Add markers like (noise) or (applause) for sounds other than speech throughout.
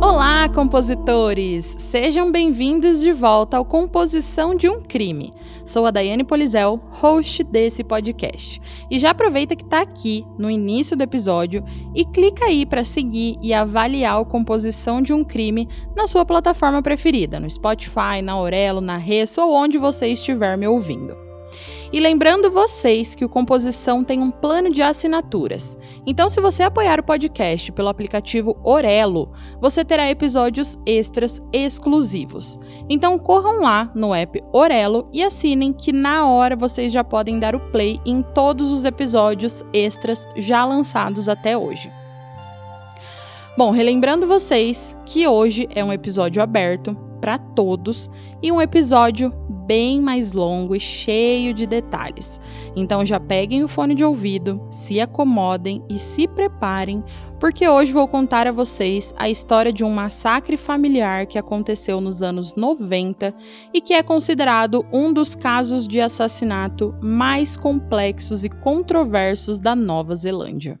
Olá, compositores! Sejam bem-vindos de volta ao Composição de um Crime. Sou a Daiane Polizel, host desse podcast. E já aproveita que está aqui no início do episódio e clica aí para seguir e avaliar a composição de um crime na sua plataforma preferida, no Spotify, na Aurelo, na Resso ou onde você estiver me ouvindo. E lembrando vocês que o Composição tem um plano de assinaturas. Então, se você apoiar o podcast pelo aplicativo Orelo, você terá episódios extras exclusivos. Então, corram lá no app Orelo e assinem que na hora vocês já podem dar o play em todos os episódios extras já lançados até hoje. Bom, relembrando vocês que hoje é um episódio aberto para todos e um episódio bem mais longo e cheio de detalhes. Então já peguem o fone de ouvido, se acomodem e se preparem, porque hoje vou contar a vocês a história de um massacre familiar que aconteceu nos anos 90 e que é considerado um dos casos de assassinato mais complexos e controversos da Nova Zelândia.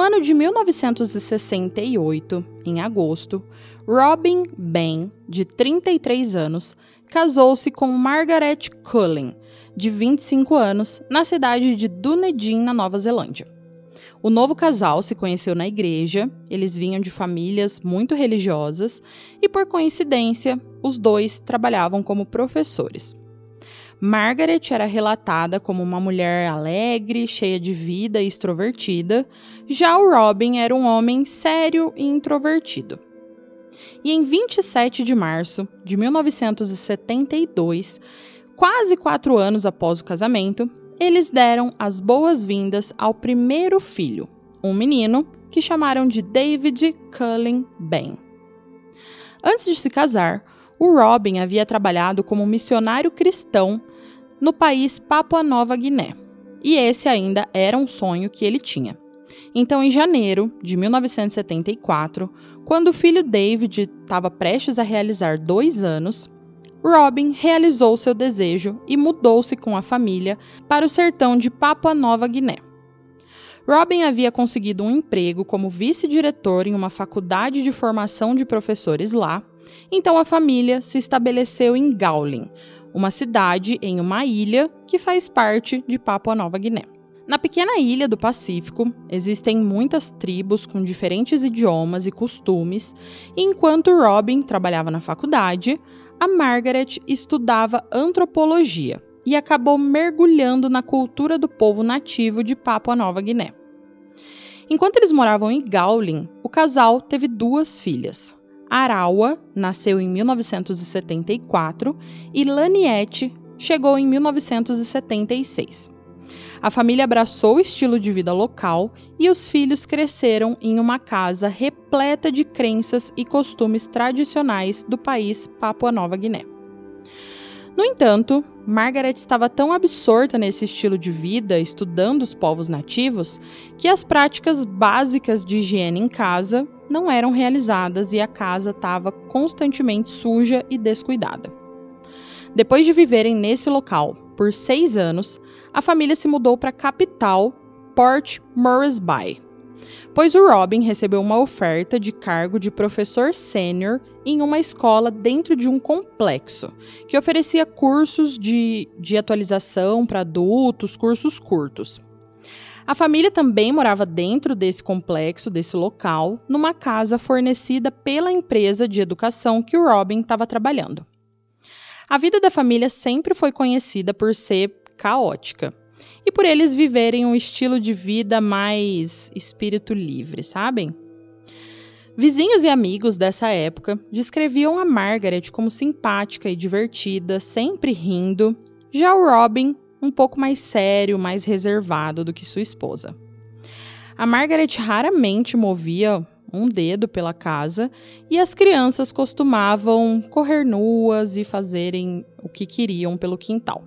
Ano de 1968, em agosto, Robin Ben, de 33 anos, casou-se com Margaret Cullen, de 25 anos, na cidade de Dunedin, na Nova Zelândia. O novo casal se conheceu na igreja, eles vinham de famílias muito religiosas e, por coincidência, os dois trabalhavam como professores. Margaret era relatada como uma mulher alegre, cheia de vida e extrovertida, já o Robin era um homem sério e introvertido. E em 27 de março de 1972, quase quatro anos após o casamento, eles deram as boas-vindas ao primeiro filho, um menino que chamaram de David Cullen Ben. Antes de se casar, o Robin havia trabalhado como missionário cristão no país Papua Nova Guiné. E esse ainda era um sonho que ele tinha. Então, em janeiro de 1974, quando o filho David estava prestes a realizar dois anos, Robin realizou seu desejo e mudou-se com a família para o sertão de Papua Nova Guiné. Robin havia conseguido um emprego como vice-diretor em uma faculdade de formação de professores lá, então a família se estabeleceu em Gowling, uma cidade em uma ilha que faz parte de Papua Nova Guiné. Na pequena ilha do Pacífico, existem muitas tribos com diferentes idiomas e costumes, e enquanto Robin trabalhava na faculdade, a Margaret estudava antropologia e acabou mergulhando na cultura do povo nativo de Papua Nova Guiné. Enquanto eles moravam em Gowling, o casal teve duas filhas, Arawa nasceu em 1974 e Laniette chegou em 1976. A família abraçou o estilo de vida local e os filhos cresceram em uma casa repleta de crenças e costumes tradicionais do país Papua Nova Guiné. No entanto, Margaret estava tão absorta nesse estilo de vida, estudando os povos nativos, que as práticas básicas de higiene em casa não eram realizadas e a casa estava constantemente suja e descuidada. Depois de viverem nesse local por seis anos, a família se mudou para a capital, Port Moresby, pois o Robin recebeu uma oferta de cargo de professor sênior em uma escola dentro de um complexo, que oferecia cursos de, de atualização para adultos, cursos curtos. A família também morava dentro desse complexo, desse local, numa casa fornecida pela empresa de educação que o Robin estava trabalhando. A vida da família sempre foi conhecida por ser caótica e por eles viverem um estilo de vida mais espírito livre, sabem? Vizinhos e amigos dessa época descreviam a Margaret como simpática e divertida, sempre rindo. Já o Robin, um pouco mais sério, mais reservado do que sua esposa. A Margaret raramente movia um dedo pela casa e as crianças costumavam correr nuas e fazerem o que queriam pelo quintal.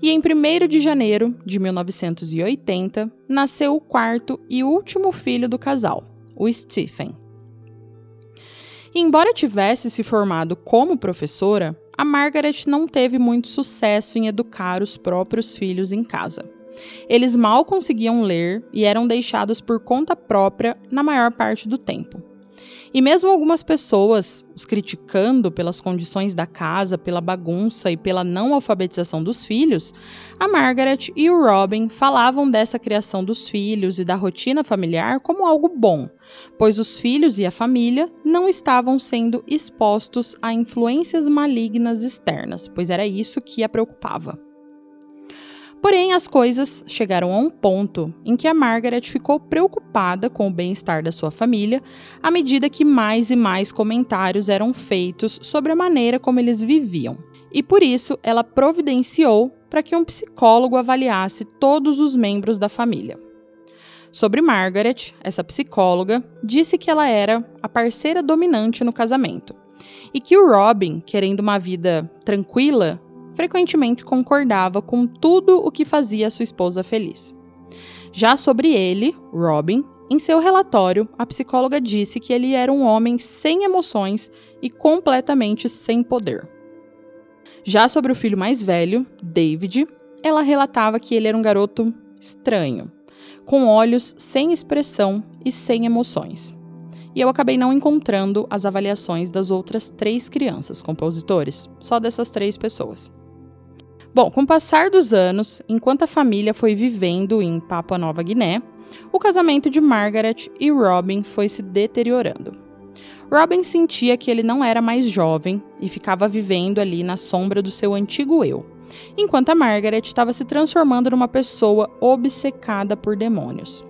E em 1 de janeiro de 1980 nasceu o quarto e último filho do casal, o Stephen. Embora tivesse se formado como professora, a Margaret não teve muito sucesso em educar os próprios filhos em casa. Eles mal conseguiam ler e eram deixados por conta própria na maior parte do tempo. E mesmo algumas pessoas os criticando pelas condições da casa, pela bagunça e pela não alfabetização dos filhos, a Margaret e o Robin falavam dessa criação dos filhos e da rotina familiar como algo bom, pois os filhos e a família não estavam sendo expostos a influências malignas externas, pois era isso que a preocupava. Porém, as coisas chegaram a um ponto em que a Margaret ficou preocupada com o bem-estar da sua família à medida que mais e mais comentários eram feitos sobre a maneira como eles viviam. E por isso, ela providenciou para que um psicólogo avaliasse todos os membros da família. Sobre Margaret, essa psicóloga disse que ela era a parceira dominante no casamento e que o Robin, querendo uma vida tranquila, frequentemente concordava com tudo o que fazia sua esposa feliz. Já sobre ele, Robin, em seu relatório, a psicóloga disse que ele era um homem sem emoções e completamente sem poder. Já sobre o filho mais velho, David, ela relatava que ele era um garoto estranho, com olhos sem expressão e sem emoções. E eu acabei não encontrando as avaliações das outras três crianças compositores, só dessas três pessoas. Bom, com o passar dos anos, enquanto a família foi vivendo em Papua Nova Guiné, o casamento de Margaret e Robin foi se deteriorando. Robin sentia que ele não era mais jovem e ficava vivendo ali na sombra do seu antigo eu, enquanto a Margaret estava se transformando numa pessoa obcecada por demônios.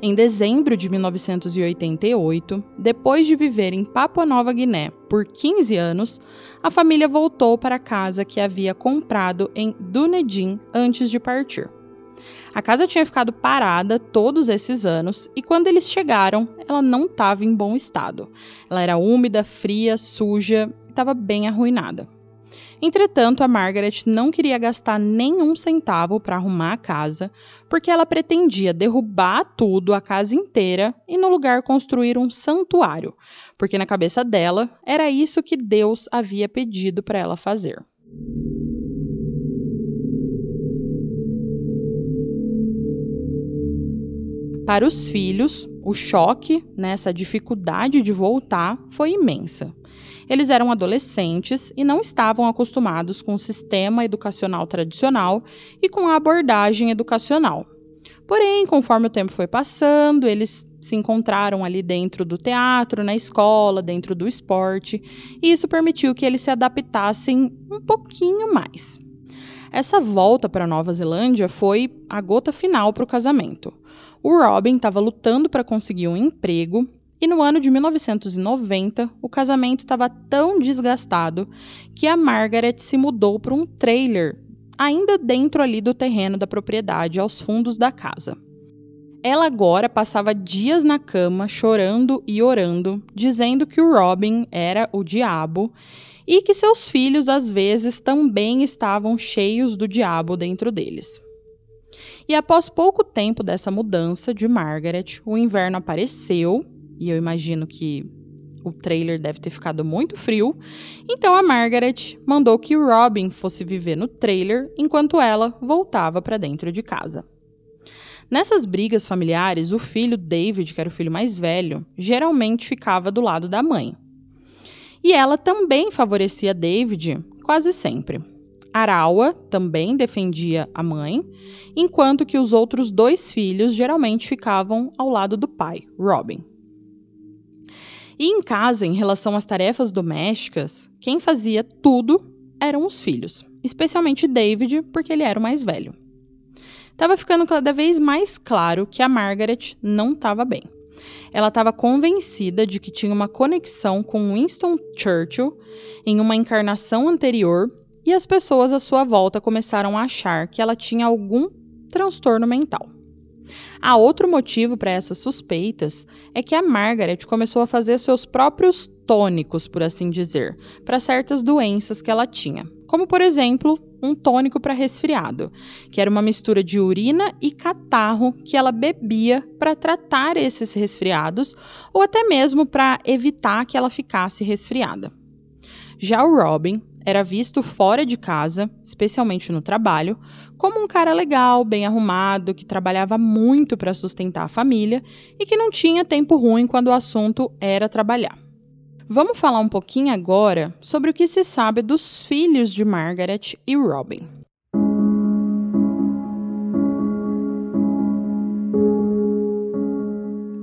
Em dezembro de 1988, depois de viver em Papua Nova Guiné por 15 anos, a família voltou para a casa que havia comprado em Dunedin antes de partir. A casa tinha ficado parada todos esses anos e quando eles chegaram, ela não estava em bom estado. Ela era úmida, fria, suja e estava bem arruinada. Entretanto, a Margaret não queria gastar nenhum centavo para arrumar a casa, porque ela pretendia derrubar tudo, a casa inteira, e no lugar construir um santuário, porque na cabeça dela era isso que Deus havia pedido para ela fazer. Para os filhos, o choque, nessa dificuldade de voltar, foi imensa. Eles eram adolescentes e não estavam acostumados com o sistema educacional tradicional e com a abordagem educacional. Porém, conforme o tempo foi passando, eles se encontraram ali dentro do teatro, na escola, dentro do esporte, e isso permitiu que eles se adaptassem um pouquinho mais. Essa volta para Nova Zelândia foi a gota final para o casamento. O Robin estava lutando para conseguir um emprego e no ano de 1990, o casamento estava tão desgastado que a Margaret se mudou para um trailer, ainda dentro ali do terreno da propriedade, aos fundos da casa. Ela agora passava dias na cama, chorando e orando, dizendo que o Robin era o diabo e que seus filhos às vezes também estavam cheios do diabo dentro deles. E após pouco tempo dessa mudança de Margaret, o inverno apareceu e eu imagino que o trailer deve ter ficado muito frio, então a Margaret mandou que Robin fosse viver no trailer enquanto ela voltava para dentro de casa. Nessas brigas familiares, o filho David, que era o filho mais velho, geralmente ficava do lado da mãe. E ela também favorecia David quase sempre. Arawa também defendia a mãe, enquanto que os outros dois filhos geralmente ficavam ao lado do pai, Robin. E em casa, em relação às tarefas domésticas, quem fazia tudo eram os filhos, especialmente David, porque ele era o mais velho. Estava ficando cada vez mais claro que a Margaret não estava bem. Ela estava convencida de que tinha uma conexão com Winston Churchill em uma encarnação anterior e as pessoas à sua volta começaram a achar que ela tinha algum transtorno mental. Há outro motivo para essas suspeitas é que a Margaret começou a fazer seus próprios tônicos, por assim dizer, para certas doenças que ela tinha, como por exemplo um tônico para resfriado, que era uma mistura de urina e catarro que ela bebia para tratar esses resfriados ou até mesmo para evitar que ela ficasse resfriada. Já o Robin era visto fora de casa, especialmente no trabalho, como um cara legal, bem arrumado, que trabalhava muito para sustentar a família e que não tinha tempo ruim quando o assunto era trabalhar. Vamos falar um pouquinho agora sobre o que se sabe dos filhos de Margaret e Robin.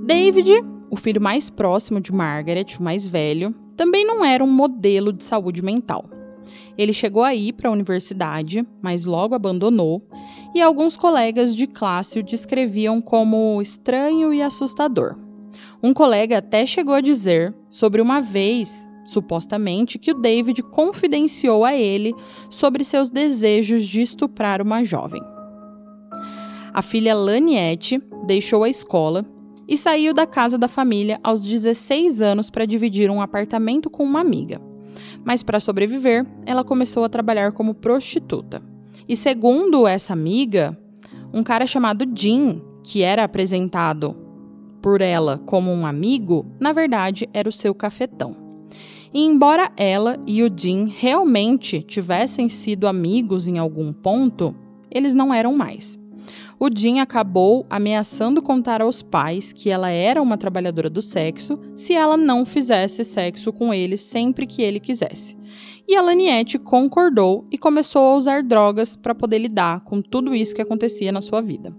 David, o filho mais próximo de Margaret, o mais velho, também não era um modelo de saúde mental. Ele chegou a ir para a universidade, mas logo abandonou, e alguns colegas de classe o descreviam como estranho e assustador. Um colega até chegou a dizer sobre uma vez, supostamente, que o David confidenciou a ele sobre seus desejos de estuprar uma jovem. A filha Laniette deixou a escola e saiu da casa da família aos 16 anos para dividir um apartamento com uma amiga mas para sobreviver, ela começou a trabalhar como prostituta. E segundo essa amiga, um cara chamado Jim, que era apresentado por ela como um amigo, na verdade era o seu cafetão. E embora ela e o Jim realmente tivessem sido amigos em algum ponto, eles não eram mais o Jim acabou ameaçando contar aos pais que ela era uma trabalhadora do sexo se ela não fizesse sexo com ele sempre que ele quisesse. E a Laniette concordou e começou a usar drogas para poder lidar com tudo isso que acontecia na sua vida.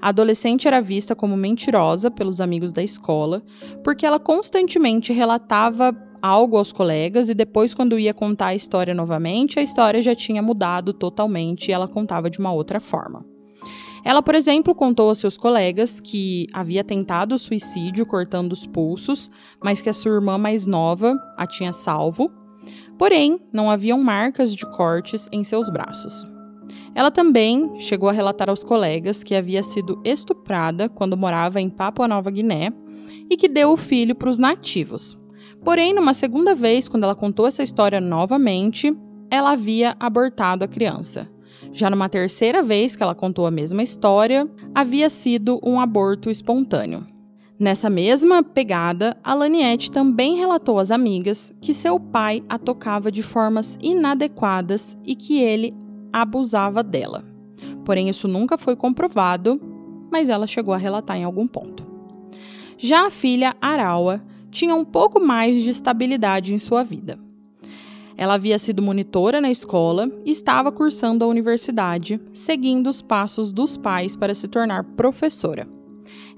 A adolescente era vista como mentirosa pelos amigos da escola, porque ela constantemente relatava algo aos colegas e depois, quando ia contar a história novamente, a história já tinha mudado totalmente e ela contava de uma outra forma. Ela, por exemplo, contou aos seus colegas que havia tentado suicídio cortando os pulsos, mas que a sua irmã mais nova a tinha salvo. Porém, não haviam marcas de cortes em seus braços. Ela também chegou a relatar aos colegas que havia sido estuprada quando morava em Papua Nova Guiné e que deu o filho para os nativos. Porém, numa segunda vez, quando ela contou essa história novamente, ela havia abortado a criança. Já numa terceira vez que ela contou a mesma história, havia sido um aborto espontâneo. Nessa mesma pegada, a Laniette também relatou às amigas que seu pai a tocava de formas inadequadas e que ele abusava dela. Porém, isso nunca foi comprovado, mas ela chegou a relatar em algum ponto. Já a filha Arawa tinha um pouco mais de estabilidade em sua vida. Ela havia sido monitora na escola e estava cursando a universidade, seguindo os passos dos pais para se tornar professora.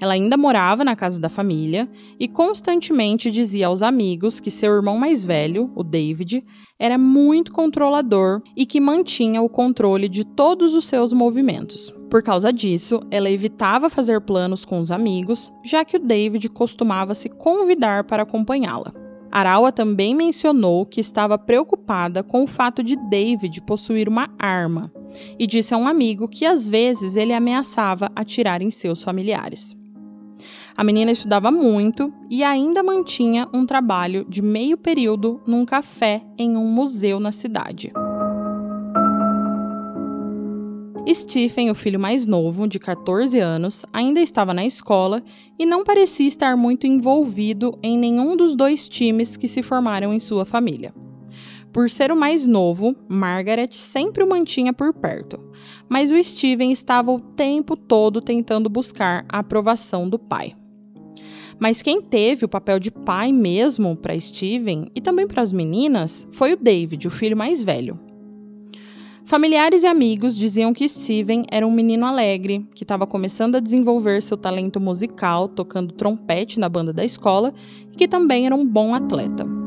Ela ainda morava na casa da família e constantemente dizia aos amigos que seu irmão mais velho, o David, era muito controlador e que mantinha o controle de todos os seus movimentos. Por causa disso, ela evitava fazer planos com os amigos, já que o David costumava se convidar para acompanhá-la. Arawa também mencionou que estava preocupada com o fato de David possuir uma arma e disse a um amigo que às vezes ele ameaçava atirar em seus familiares. A menina estudava muito e ainda mantinha um trabalho de meio período num café em um museu na cidade. Stephen, o filho mais novo, de 14 anos, ainda estava na escola e não parecia estar muito envolvido em nenhum dos dois times que se formaram em sua família. Por ser o mais novo, Margaret sempre o mantinha por perto, mas o Steven estava o tempo todo tentando buscar a aprovação do pai. Mas quem teve o papel de pai mesmo para Steven e também para as meninas foi o David, o filho mais velho. Familiares e amigos diziam que Steven era um menino alegre, que estava começando a desenvolver seu talento musical tocando trompete na banda da escola e que também era um bom atleta.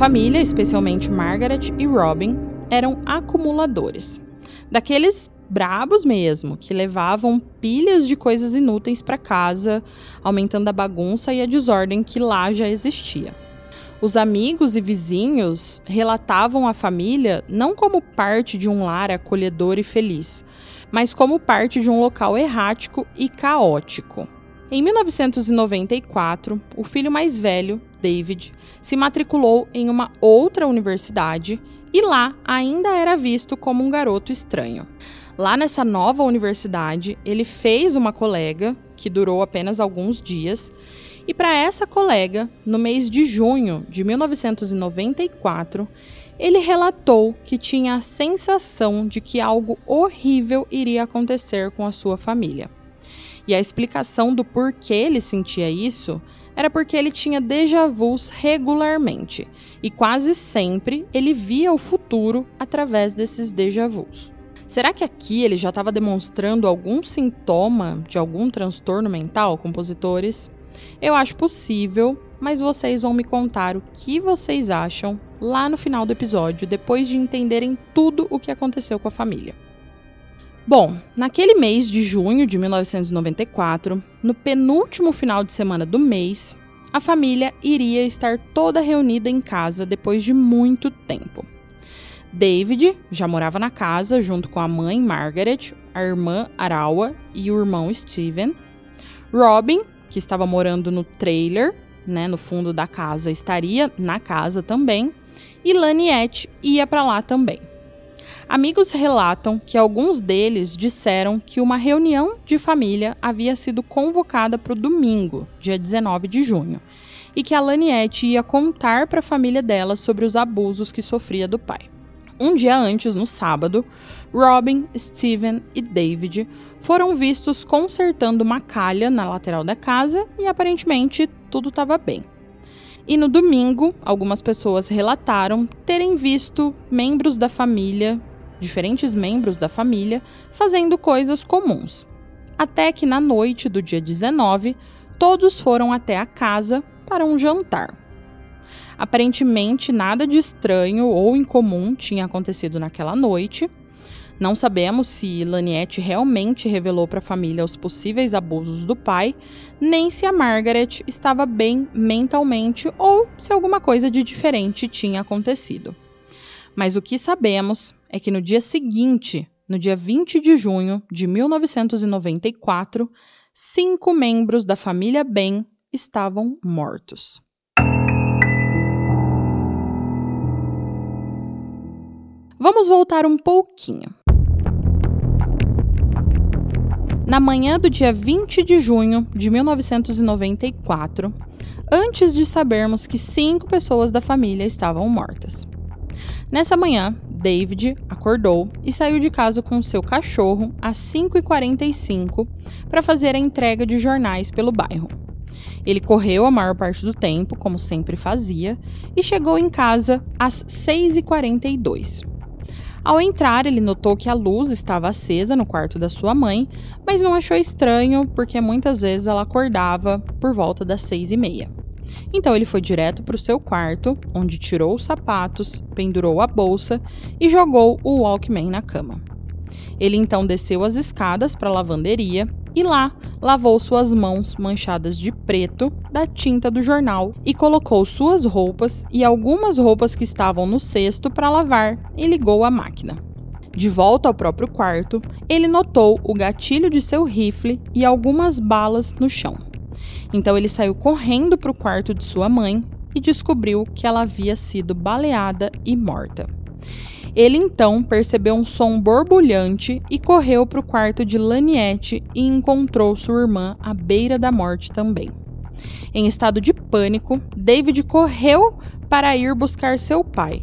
Família, especialmente Margaret e Robin, eram acumuladores. Daqueles brabos mesmo, que levavam pilhas de coisas inúteis para casa, aumentando a bagunça e a desordem que lá já existia. Os amigos e vizinhos relatavam a família não como parte de um lar acolhedor e feliz, mas como parte de um local errático e caótico. Em 1994, o filho mais velho, David, se matriculou em uma outra universidade e lá ainda era visto como um garoto estranho. Lá nessa nova universidade, ele fez uma colega que durou apenas alguns dias, e para essa colega, no mês de junho de 1994, ele relatou que tinha a sensação de que algo horrível iria acontecer com a sua família. E a explicação do porquê ele sentia isso era porque ele tinha déjà vus regularmente e quase sempre ele via o futuro através desses déjà vus. Será que aqui ele já estava demonstrando algum sintoma de algum transtorno mental, compositores? Eu acho possível, mas vocês vão me contar o que vocês acham lá no final do episódio, depois de entenderem tudo o que aconteceu com a família. Bom, naquele mês de junho de 1994, no penúltimo final de semana do mês, a família iria estar toda reunida em casa depois de muito tempo. David já morava na casa junto com a mãe Margaret, a irmã Arawa e o irmão Steven. Robin, que estava morando no trailer, né, no fundo da casa, estaria na casa também. E Laniette ia para lá também. Amigos relatam que alguns deles disseram que uma reunião de família havia sido convocada para o domingo, dia 19 de junho, e que a Laniette ia contar para a família dela sobre os abusos que sofria do pai. Um dia antes, no sábado, Robin, Steven e David foram vistos consertando uma calha na lateral da casa e aparentemente tudo estava bem. E no domingo, algumas pessoas relataram terem visto membros da família diferentes membros da família fazendo coisas comuns. Até que na noite do dia 19, todos foram até a casa para um jantar. Aparentemente, nada de estranho ou incomum tinha acontecido naquela noite. Não sabemos se Laniette realmente revelou para a família os possíveis abusos do pai, nem se a Margaret estava bem mentalmente ou se alguma coisa de diferente tinha acontecido. Mas o que sabemos é que no dia seguinte, no dia 20 de junho de 1994, cinco membros da família Ben estavam mortos. Vamos voltar um pouquinho. Na manhã do dia 20 de junho de 1994, antes de sabermos que cinco pessoas da família estavam mortas. Nessa manhã, David acordou e saiu de casa com seu cachorro às 5h45 para fazer a entrega de jornais pelo bairro. Ele correu a maior parte do tempo, como sempre fazia, e chegou em casa às 6h42. Ao entrar, ele notou que a luz estava acesa no quarto da sua mãe, mas não achou estranho porque muitas vezes ela acordava por volta das seis e meia. Então ele foi direto para o seu quarto, onde tirou os sapatos, pendurou a bolsa e jogou o Walkman na cama. Ele então desceu as escadas para a lavanderia e lá lavou suas mãos manchadas de preto da tinta do jornal e colocou suas roupas e algumas roupas que estavam no cesto para lavar e ligou a máquina. De volta ao próprio quarto, ele notou o gatilho de seu rifle e algumas balas no chão. Então ele saiu correndo para o quarto de sua mãe e descobriu que ela havia sido baleada e morta. Ele então percebeu um som borbulhante e correu para o quarto de Laniette e encontrou sua irmã à beira da morte também. Em estado de pânico, David correu para ir buscar seu pai,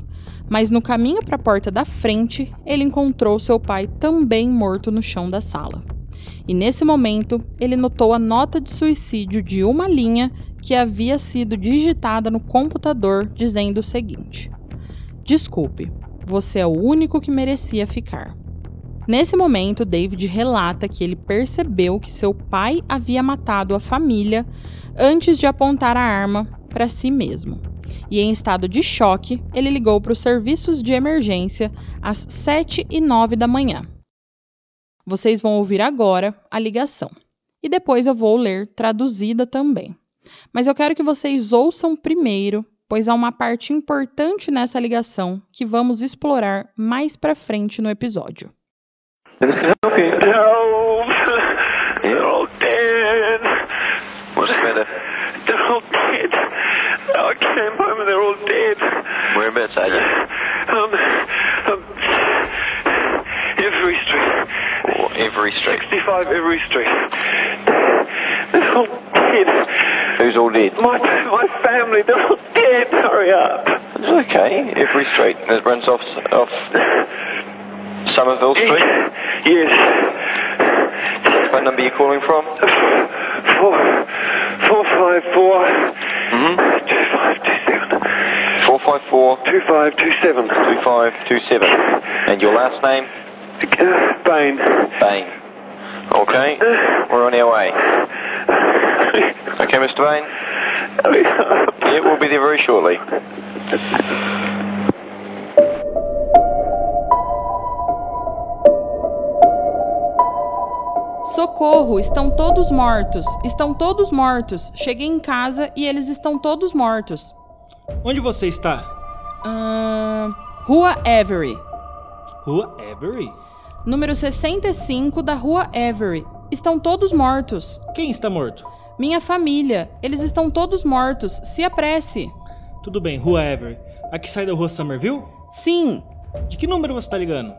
mas no caminho para a porta da frente, ele encontrou seu pai também morto no chão da sala. E nesse momento, ele notou a nota de suicídio de uma linha que havia sido digitada no computador dizendo o seguinte: Desculpe, você é o único que merecia ficar. Nesse momento, David relata que ele percebeu que seu pai havia matado a família antes de apontar a arma para si mesmo e, em estado de choque, ele ligou para os serviços de emergência às 7 e 9 da manhã. Vocês vão ouvir agora a ligação e depois eu vou ler traduzida também. Mas eu quero que vocês ouçam primeiro, pois há uma parte importante nessa ligação que vamos explorar mais para frente no episódio. Whereabouts are you? Um, um, every street. Every street? 65 every street. They're all dead. Who's all dead? My, my family, they're all dead. Hurry up. It's okay. Every street. It runs off, off Somerville Street? Yes. What number are you calling from? Four, four five four. Mm-hmm. 454 2527. 2527. And your last name? Bain. Bain. Okay. We're on our way. Okay, Mr. Bain? Yeah, we'll be there very shortly. Socorro, estão todos mortos. Estão todos mortos. Cheguei em casa e eles estão todos mortos. Onde você está? Uh, Rua Avery. Rua Avery? Número 65 da Rua Avery. Estão todos mortos. Quem está morto? Minha família. Eles estão todos mortos. Se apresse. Tudo bem, Rua Avery. Aqui sai da Rua Somerville? Sim. De que número você está ligando?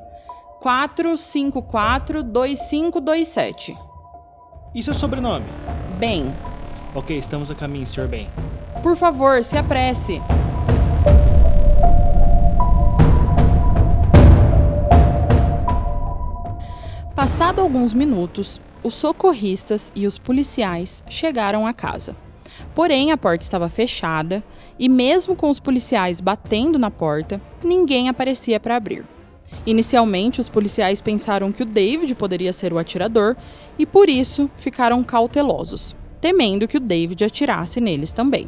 454-2527. E seu sobrenome? Bem. Ok, estamos a caminho, Sr. Ben. Por favor, se apresse. Passado alguns minutos, os socorristas e os policiais chegaram à casa. Porém, a porta estava fechada e, mesmo com os policiais batendo na porta, ninguém aparecia para abrir. Inicialmente, os policiais pensaram que o David poderia ser o atirador e, por isso, ficaram cautelosos, temendo que o David atirasse neles também.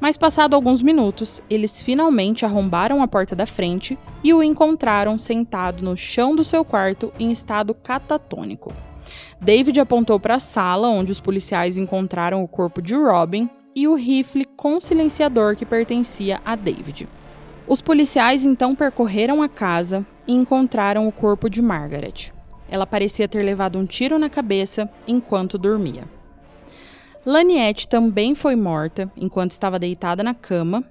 Mas passado alguns minutos, eles finalmente arrombaram a porta da frente e o encontraram sentado no chão do seu quarto em estado catatônico. David apontou para a sala onde os policiais encontraram o corpo de Robin e o rifle com silenciador que pertencia a David. Os policiais então percorreram a casa e encontraram o corpo de Margaret. Ela parecia ter levado um tiro na cabeça enquanto dormia. Laniette também foi morta enquanto estava deitada na cama,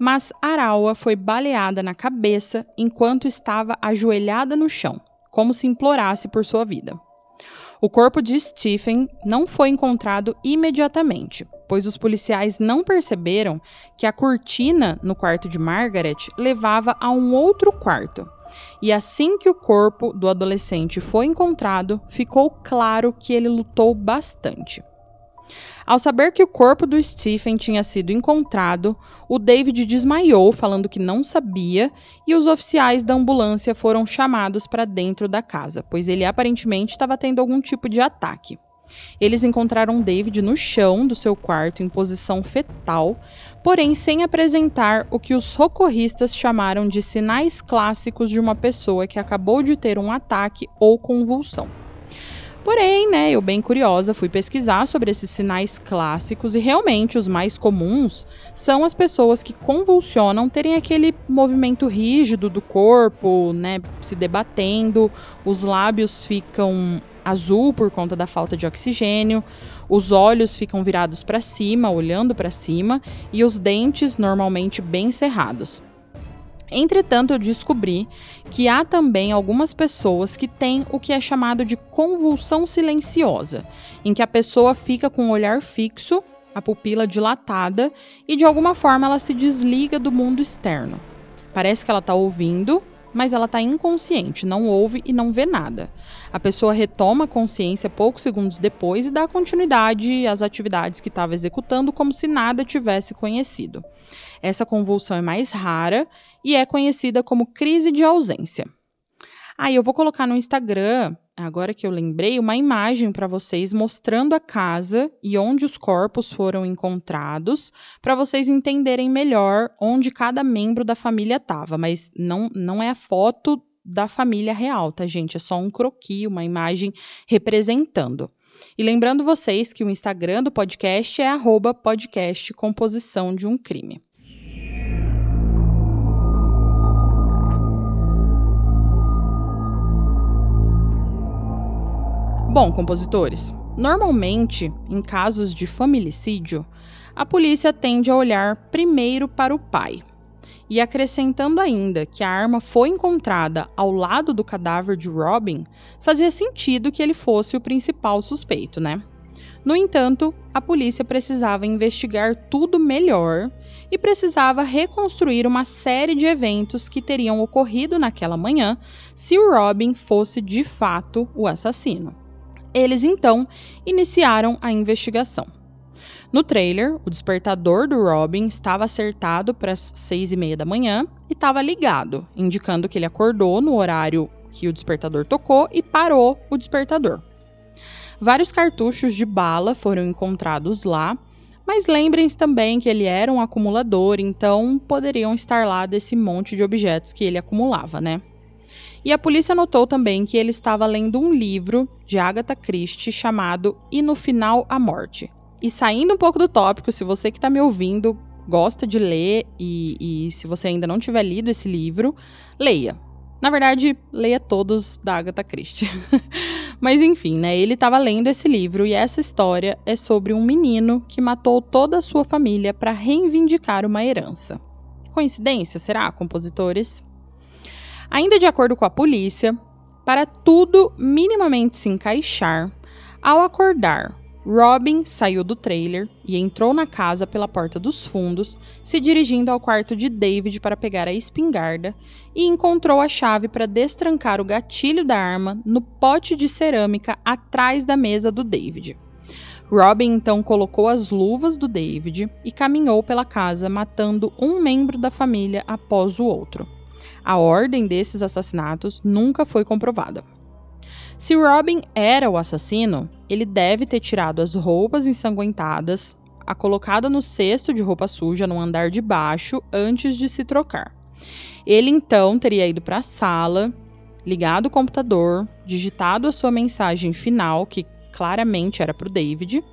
mas Araua foi baleada na cabeça enquanto estava ajoelhada no chão, como se implorasse por sua vida. O corpo de Stephen não foi encontrado imediatamente, pois os policiais não perceberam que a cortina no quarto de Margaret levava a um outro quarto. E assim que o corpo do adolescente foi encontrado, ficou claro que ele lutou bastante. Ao saber que o corpo do Stephen tinha sido encontrado, o David desmaiou, falando que não sabia, e os oficiais da ambulância foram chamados para dentro da casa, pois ele aparentemente estava tendo algum tipo de ataque. Eles encontraram David no chão do seu quarto em posição fetal, porém sem apresentar o que os socorristas chamaram de sinais clássicos de uma pessoa que acabou de ter um ataque ou convulsão. Porém, né, eu bem curiosa fui pesquisar sobre esses sinais clássicos e realmente os mais comuns são as pessoas que convulsionam terem aquele movimento rígido do corpo, né, se debatendo, os lábios ficam azul por conta da falta de oxigênio, os olhos ficam virados para cima, olhando para cima, e os dentes normalmente bem cerrados. Entretanto, eu descobri que há também algumas pessoas que têm o que é chamado de convulsão silenciosa, em que a pessoa fica com o olhar fixo, a pupila dilatada e de alguma forma ela se desliga do mundo externo. Parece que ela está ouvindo, mas ela está inconsciente, não ouve e não vê nada. A pessoa retoma a consciência poucos segundos depois e dá continuidade às atividades que estava executando como se nada tivesse conhecido. Essa convulsão é mais rara e é conhecida como crise de ausência. Aí ah, eu vou colocar no Instagram, agora que eu lembrei, uma imagem para vocês mostrando a casa e onde os corpos foram encontrados, para vocês entenderem melhor onde cada membro da família estava. Mas não, não é a foto da família real, tá, gente? É só um croquis, uma imagem representando. E lembrando vocês que o Instagram do podcast é arroba podcast composição de um crime. Bom, compositores, normalmente, em casos de familicídio, a polícia tende a olhar primeiro para o pai. E acrescentando ainda que a arma foi encontrada ao lado do cadáver de Robin, fazia sentido que ele fosse o principal suspeito, né? No entanto, a polícia precisava investigar tudo melhor e precisava reconstruir uma série de eventos que teriam ocorrido naquela manhã se o Robin fosse de fato o assassino. Eles então iniciaram a investigação. No trailer, o despertador do Robin estava acertado para as seis e meia da manhã e estava ligado, indicando que ele acordou no horário que o despertador tocou e parou o despertador. Vários cartuchos de bala foram encontrados lá, mas lembrem-se também que ele era um acumulador, então poderiam estar lá desse monte de objetos que ele acumulava, né? E a polícia notou também que ele estava lendo um livro de Agatha Christie chamado E no Final a Morte. E saindo um pouco do tópico, se você que está me ouvindo gosta de ler e, e se você ainda não tiver lido esse livro, leia. Na verdade, leia todos da Agatha Christie. (laughs) Mas enfim, né? Ele estava lendo esse livro e essa história é sobre um menino que matou toda a sua família para reivindicar uma herança. Coincidência, será, compositores? Ainda de acordo com a polícia, para tudo minimamente se encaixar, ao acordar, Robin saiu do trailer e entrou na casa pela porta dos fundos, se dirigindo ao quarto de David para pegar a espingarda e encontrou a chave para destrancar o gatilho da arma no pote de cerâmica atrás da mesa do David. Robin então colocou as luvas do David e caminhou pela casa, matando um membro da família após o outro. A ordem desses assassinatos nunca foi comprovada. Se Robin era o assassino, ele deve ter tirado as roupas ensanguentadas, a colocado no cesto de roupa suja no andar de baixo antes de se trocar. Ele então teria ido para a sala, ligado o computador, digitado a sua mensagem final, que claramente era para o David,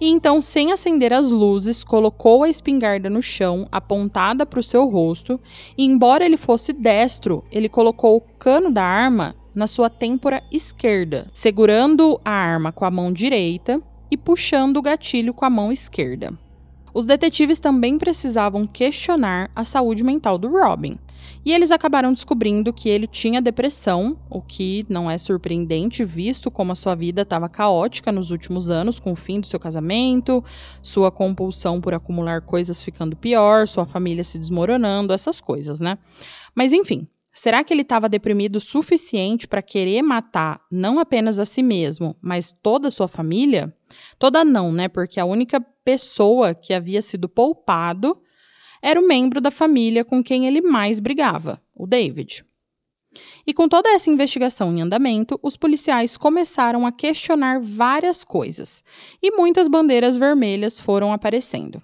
e então, sem acender as luzes, colocou a espingarda no chão, apontada para o seu rosto, e embora ele fosse destro, ele colocou o cano da arma na sua têmpora esquerda, segurando a arma com a mão direita e puxando o gatilho com a mão esquerda. Os detetives também precisavam questionar a saúde mental do Robin, e eles acabaram descobrindo que ele tinha depressão, o que não é surpreendente, visto como a sua vida estava caótica nos últimos anos, com o fim do seu casamento, sua compulsão por acumular coisas ficando pior, sua família se desmoronando, essas coisas, né? Mas enfim, será que ele estava deprimido o suficiente para querer matar não apenas a si mesmo, mas toda a sua família? Toda não, né? Porque a única pessoa que havia sido poupado era o membro da família com quem ele mais brigava, o David. E com toda essa investigação em andamento, os policiais começaram a questionar várias coisas, e muitas bandeiras vermelhas foram aparecendo.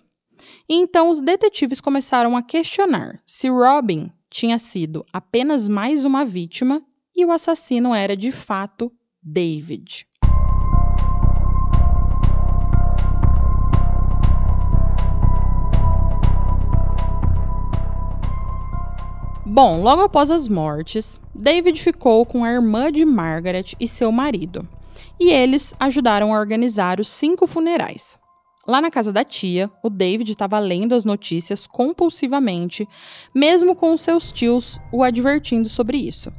E então os detetives começaram a questionar se Robin tinha sido apenas mais uma vítima e o assassino era de fato David. Bom, logo após as mortes, David ficou com a irmã de Margaret e seu marido, e eles ajudaram a organizar os cinco funerais. Lá na casa da tia, o David estava lendo as notícias compulsivamente, mesmo com seus tios o advertindo sobre isso.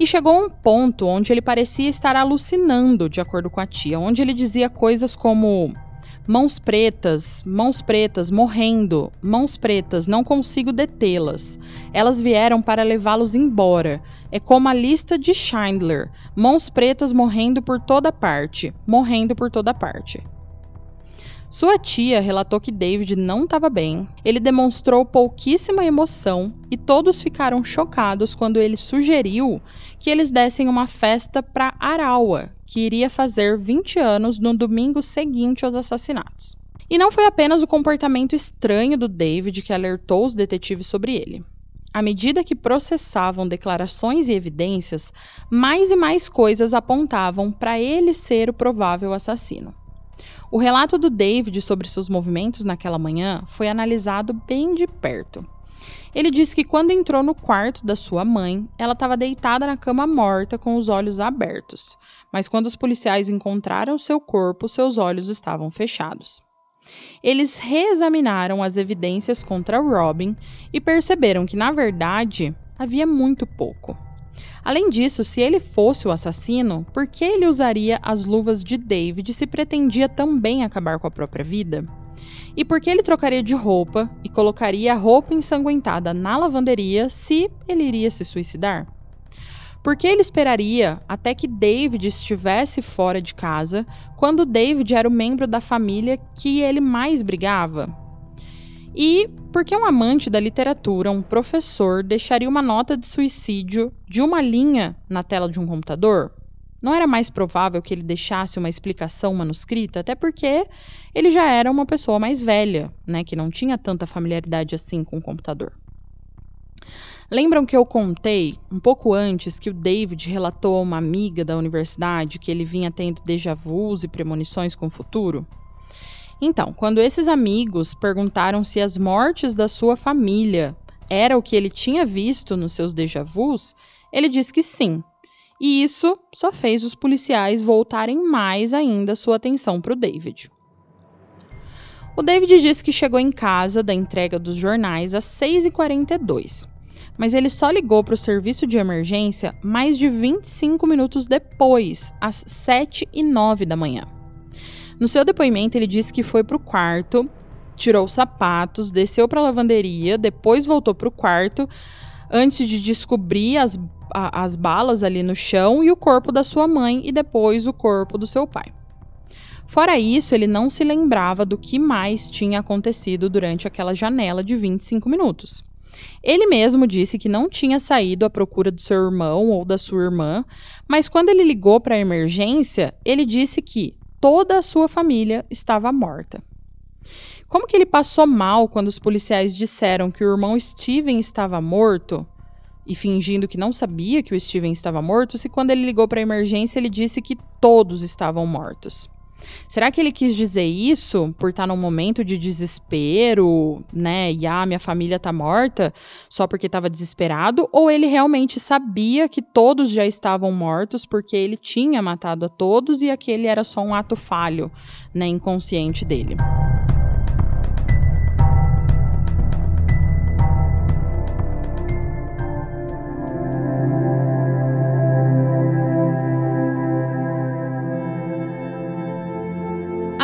E chegou um ponto onde ele parecia estar alucinando, de acordo com a tia, onde ele dizia coisas como: mãos pretas, mãos pretas morrendo, mãos pretas, não consigo detê-las. Elas vieram para levá-los embora. É como a lista de Schindler: mãos pretas morrendo por toda parte, morrendo por toda parte. Sua tia relatou que David não estava bem, ele demonstrou pouquíssima emoção e todos ficaram chocados quando ele sugeriu que eles dessem uma festa para Arawa, que iria fazer 20 anos no domingo seguinte aos assassinatos. E não foi apenas o comportamento estranho do David que alertou os detetives sobre ele. À medida que processavam declarações e evidências, mais e mais coisas apontavam para ele ser o provável assassino. O relato do David sobre seus movimentos naquela manhã foi analisado bem de perto. Ele disse que quando entrou no quarto da sua mãe, ela estava deitada na cama morta com os olhos abertos, mas quando os policiais encontraram seu corpo, seus olhos estavam fechados. Eles reexaminaram as evidências contra Robin e perceberam que, na verdade, havia muito pouco. Além disso, se ele fosse o assassino, por que ele usaria as luvas de David se pretendia também acabar com a própria vida? E por que ele trocaria de roupa e colocaria a roupa ensanguentada na lavanderia se ele iria se suicidar? Por que ele esperaria até que David estivesse fora de casa, quando David era o membro da família que ele mais brigava? E por que um amante da literatura, um professor, deixaria uma nota de suicídio de uma linha na tela de um computador? Não era mais provável que ele deixasse uma explicação manuscrita, até porque ele já era uma pessoa mais velha, né, que não tinha tanta familiaridade assim com o computador. Lembram que eu contei um pouco antes que o David relatou a uma amiga da universidade que ele vinha tendo déjà vus e premonições com o futuro? Então, quando esses amigos perguntaram se as mortes da sua família era o que ele tinha visto nos seus déjà vus, ele disse que sim. E isso só fez os policiais voltarem mais ainda sua atenção para o David. O David disse que chegou em casa da entrega dos jornais às 6h42, mas ele só ligou para o serviço de emergência mais de 25 minutos depois, às 7h09 da manhã. No seu depoimento, ele disse que foi para o quarto, tirou os sapatos, desceu para a lavanderia, depois voltou para o quarto antes de descobrir as, a, as balas ali no chão e o corpo da sua mãe e depois o corpo do seu pai. Fora isso, ele não se lembrava do que mais tinha acontecido durante aquela janela de 25 minutos. Ele mesmo disse que não tinha saído à procura do seu irmão ou da sua irmã, mas quando ele ligou para a emergência, ele disse que toda a sua família estava morta. Como que ele passou mal quando os policiais disseram que o irmão Steven estava morto e fingindo que não sabia que o Steven estava morto, se quando ele ligou para a emergência ele disse que todos estavam mortos? Será que ele quis dizer isso por estar num momento de desespero, né? E ah, minha família tá morta só porque estava desesperado? Ou ele realmente sabia que todos já estavam mortos porque ele tinha matado a todos e aquele era só um ato falho, né? Inconsciente dele.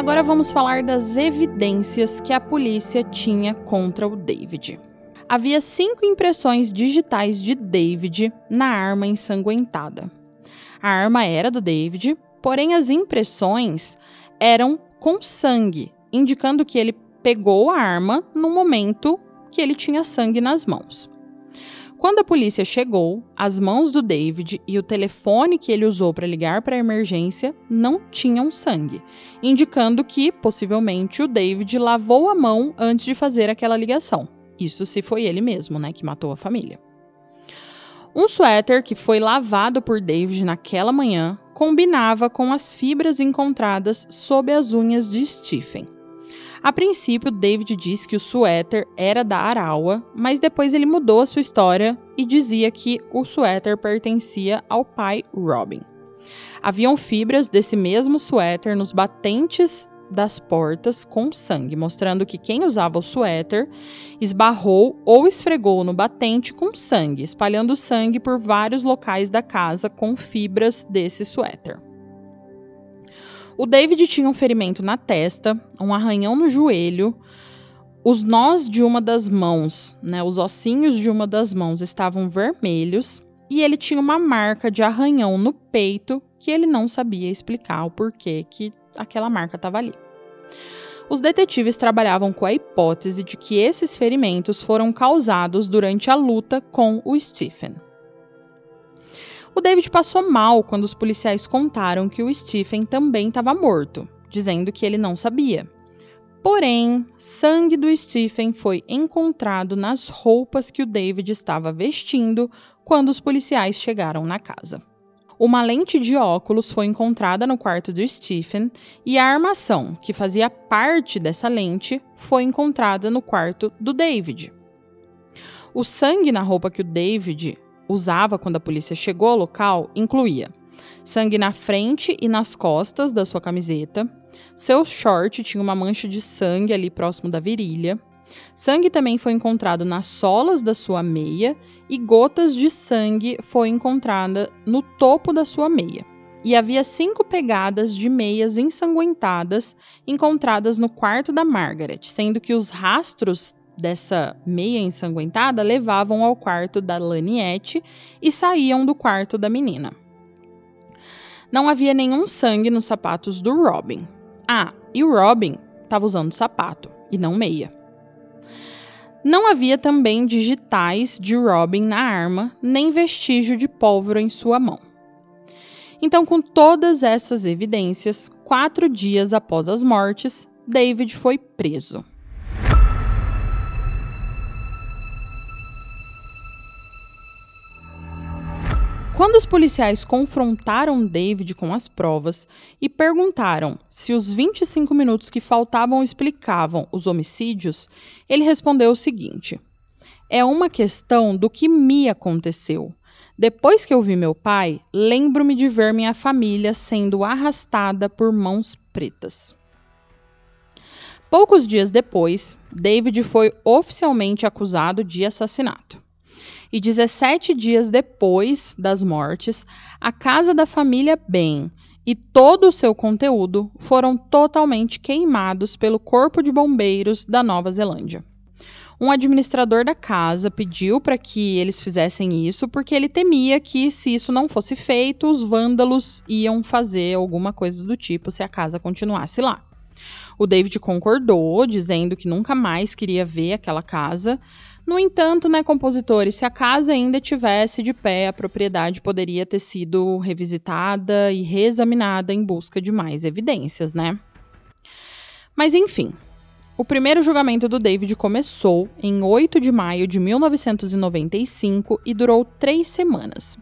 Agora vamos falar das evidências que a polícia tinha contra o David. Havia cinco impressões digitais de David na arma ensanguentada. A arma era do David, porém as impressões eram com sangue, indicando que ele pegou a arma no momento que ele tinha sangue nas mãos. Quando a polícia chegou, as mãos do David e o telefone que ele usou para ligar para a emergência não tinham sangue, indicando que possivelmente o David lavou a mão antes de fazer aquela ligação. Isso se foi ele mesmo, né, que matou a família. Um suéter que foi lavado por David naquela manhã combinava com as fibras encontradas sob as unhas de Stephen. A princípio, David disse que o suéter era da Arawa, mas depois ele mudou a sua história e dizia que o suéter pertencia ao pai Robin. Haviam fibras desse mesmo suéter nos batentes das portas com sangue, mostrando que quem usava o suéter esbarrou ou esfregou no batente com sangue, espalhando sangue por vários locais da casa com fibras desse suéter. O David tinha um ferimento na testa, um arranhão no joelho, os nós de uma das mãos, né, os ossinhos de uma das mãos estavam vermelhos e ele tinha uma marca de arranhão no peito que ele não sabia explicar o porquê que aquela marca estava ali. Os detetives trabalhavam com a hipótese de que esses ferimentos foram causados durante a luta com o Stephen. O David passou mal quando os policiais contaram que o Stephen também estava morto, dizendo que ele não sabia. Porém, sangue do Stephen foi encontrado nas roupas que o David estava vestindo quando os policiais chegaram na casa. Uma lente de óculos foi encontrada no quarto do Stephen e a armação, que fazia parte dessa lente, foi encontrada no quarto do David. O sangue na roupa que o David usava quando a polícia chegou ao local incluía sangue na frente e nas costas da sua camiseta, seu short tinha uma mancha de sangue ali próximo da virilha, sangue também foi encontrado nas solas da sua meia e gotas de sangue foi encontrada no topo da sua meia. E havia cinco pegadas de meias ensanguentadas encontradas no quarto da Margaret, sendo que os rastros dessa meia ensanguentada levavam ao quarto da Laniette e saíam do quarto da menina. Não havia nenhum sangue nos sapatos do Robin. Ah, e o Robin estava usando sapato e não meia. Não havia também digitais de Robin na arma, nem vestígio de pólvora em sua mão. Então, com todas essas evidências, quatro dias após as mortes, David foi preso. Quando os policiais confrontaram David com as provas e perguntaram se os 25 minutos que faltavam explicavam os homicídios, ele respondeu o seguinte: É uma questão do que me aconteceu. Depois que eu vi meu pai, lembro-me de ver minha família sendo arrastada por mãos pretas. Poucos dias depois, David foi oficialmente acusado de assassinato e 17 dias depois das mortes, a casa da família Ben e todo o seu conteúdo foram totalmente queimados pelo Corpo de Bombeiros da Nova Zelândia. Um administrador da casa pediu para que eles fizessem isso porque ele temia que, se isso não fosse feito, os vândalos iam fazer alguma coisa do tipo se a casa continuasse lá. O David concordou, dizendo que nunca mais queria ver aquela casa, no entanto, né, compositores, se a casa ainda tivesse de pé, a propriedade poderia ter sido revisitada e reexaminada em busca de mais evidências, né? Mas enfim, o primeiro julgamento do David começou em 8 de maio de 1995 e durou três semanas.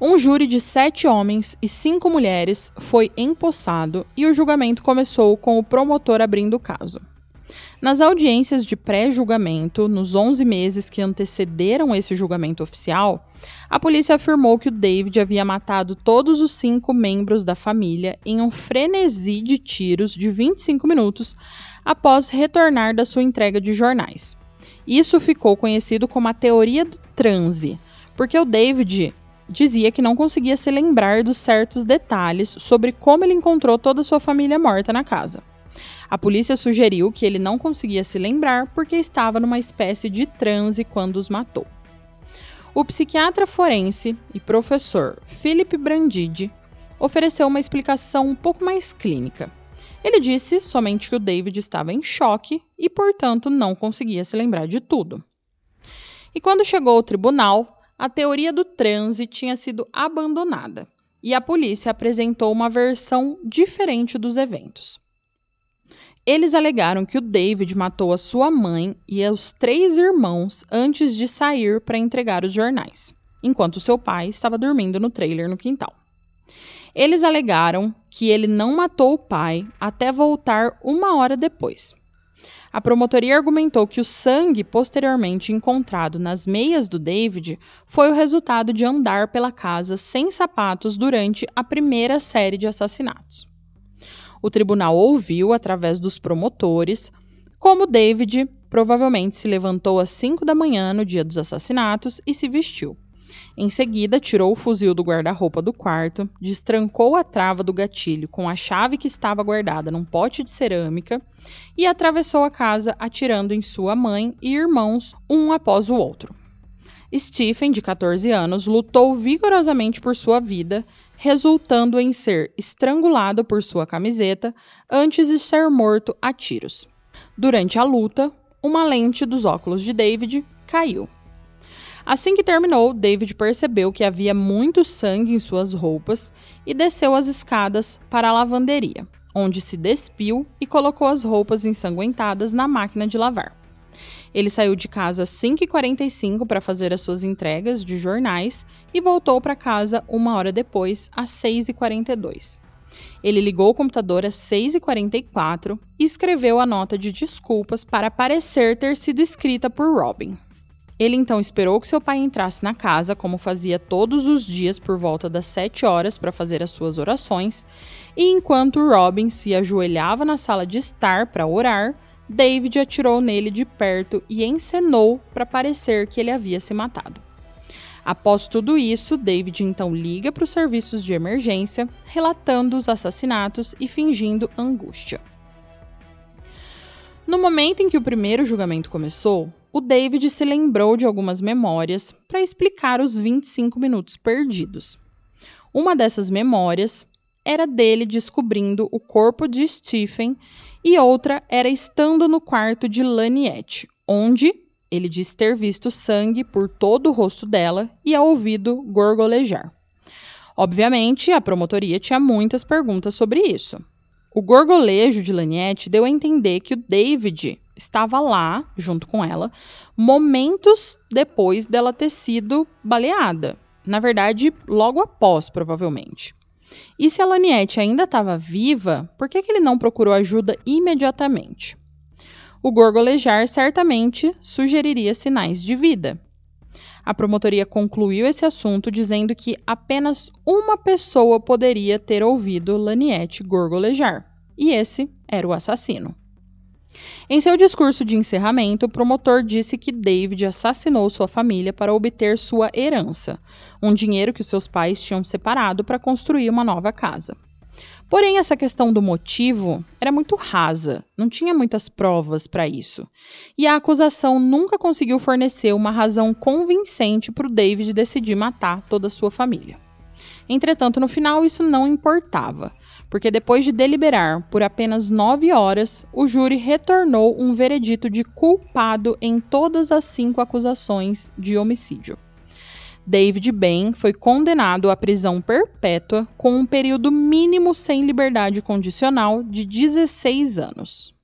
Um júri de sete homens e cinco mulheres foi empossado e o julgamento começou com o promotor abrindo o caso. Nas audiências de pré-julgamento, nos 11 meses que antecederam esse julgamento oficial, a polícia afirmou que o David havia matado todos os cinco membros da família em um frenesi de tiros de 25 minutos após retornar da sua entrega de jornais. Isso ficou conhecido como a teoria do transe, porque o David dizia que não conseguia se lembrar dos certos detalhes sobre como ele encontrou toda a sua família morta na casa. A polícia sugeriu que ele não conseguia se lembrar porque estava numa espécie de transe quando os matou. O psiquiatra forense e professor Philip Brandide ofereceu uma explicação um pouco mais clínica. Ele disse somente que o David estava em choque e, portanto, não conseguia se lembrar de tudo. E quando chegou ao tribunal, a teoria do transe tinha sido abandonada e a polícia apresentou uma versão diferente dos eventos. Eles alegaram que o David matou a sua mãe e os três irmãos antes de sair para entregar os jornais, enquanto seu pai estava dormindo no trailer no quintal. Eles alegaram que ele não matou o pai até voltar uma hora depois. A promotoria argumentou que o sangue posteriormente encontrado nas meias do David foi o resultado de andar pela casa sem sapatos durante a primeira série de assassinatos. O tribunal ouviu, através dos promotores, como David provavelmente se levantou às 5 da manhã no dia dos assassinatos e se vestiu. Em seguida, tirou o fuzil do guarda-roupa do quarto, destrancou a trava do gatilho com a chave que estava guardada num pote de cerâmica e atravessou a casa atirando em sua mãe e irmãos, um após o outro. Stephen, de 14 anos, lutou vigorosamente por sua vida, resultando em ser estrangulado por sua camiseta antes de ser morto a tiros. Durante a luta, uma lente dos óculos de David caiu. Assim que terminou, David percebeu que havia muito sangue em suas roupas e desceu as escadas para a lavanderia, onde se despiu e colocou as roupas ensanguentadas na máquina de lavar. Ele saiu de casa às 5h45 para fazer as suas entregas de jornais e voltou para casa uma hora depois, às 6h42. Ele ligou o computador às 6h44 e escreveu a nota de desculpas para parecer ter sido escrita por Robin. Ele então esperou que seu pai entrasse na casa, como fazia todos os dias por volta das sete horas para fazer as suas orações, e enquanto Robin se ajoelhava na sala de estar para orar, David atirou nele de perto e encenou para parecer que ele havia se matado. Após tudo isso, David então liga para os serviços de emergência, relatando os assassinatos e fingindo angústia. No momento em que o primeiro julgamento começou, o David se lembrou de algumas memórias para explicar os 25 minutos perdidos. Uma dessas memórias era dele descobrindo o corpo de Stephen e outra era estando no quarto de Laniette, onde ele diz ter visto sangue por todo o rosto dela e a ouvido gorgolejar. Obviamente, a promotoria tinha muitas perguntas sobre isso. O gorgolejo de Laniette deu a entender que o David estava lá, junto com ela, momentos depois dela ter sido baleada. Na verdade, logo após, provavelmente. E se a Laniette ainda estava viva, por que, que ele não procurou ajuda imediatamente? O gorgolejar certamente sugeriria sinais de vida. A promotoria concluiu esse assunto dizendo que apenas uma pessoa poderia ter ouvido Laniette gorgolejar, e esse era o assassino. Em seu discurso de encerramento, o promotor disse que David assassinou sua família para obter sua herança, um dinheiro que seus pais tinham separado para construir uma nova casa. Porém, essa questão do motivo era muito rasa, não tinha muitas provas para isso. E a acusação nunca conseguiu fornecer uma razão convincente para o David decidir matar toda a sua família. Entretanto, no final, isso não importava porque depois de deliberar por apenas nove horas, o júri retornou um veredito de culpado em todas as cinco acusações de homicídio. David Bain foi condenado à prisão perpétua com um período mínimo sem liberdade condicional de 16 anos.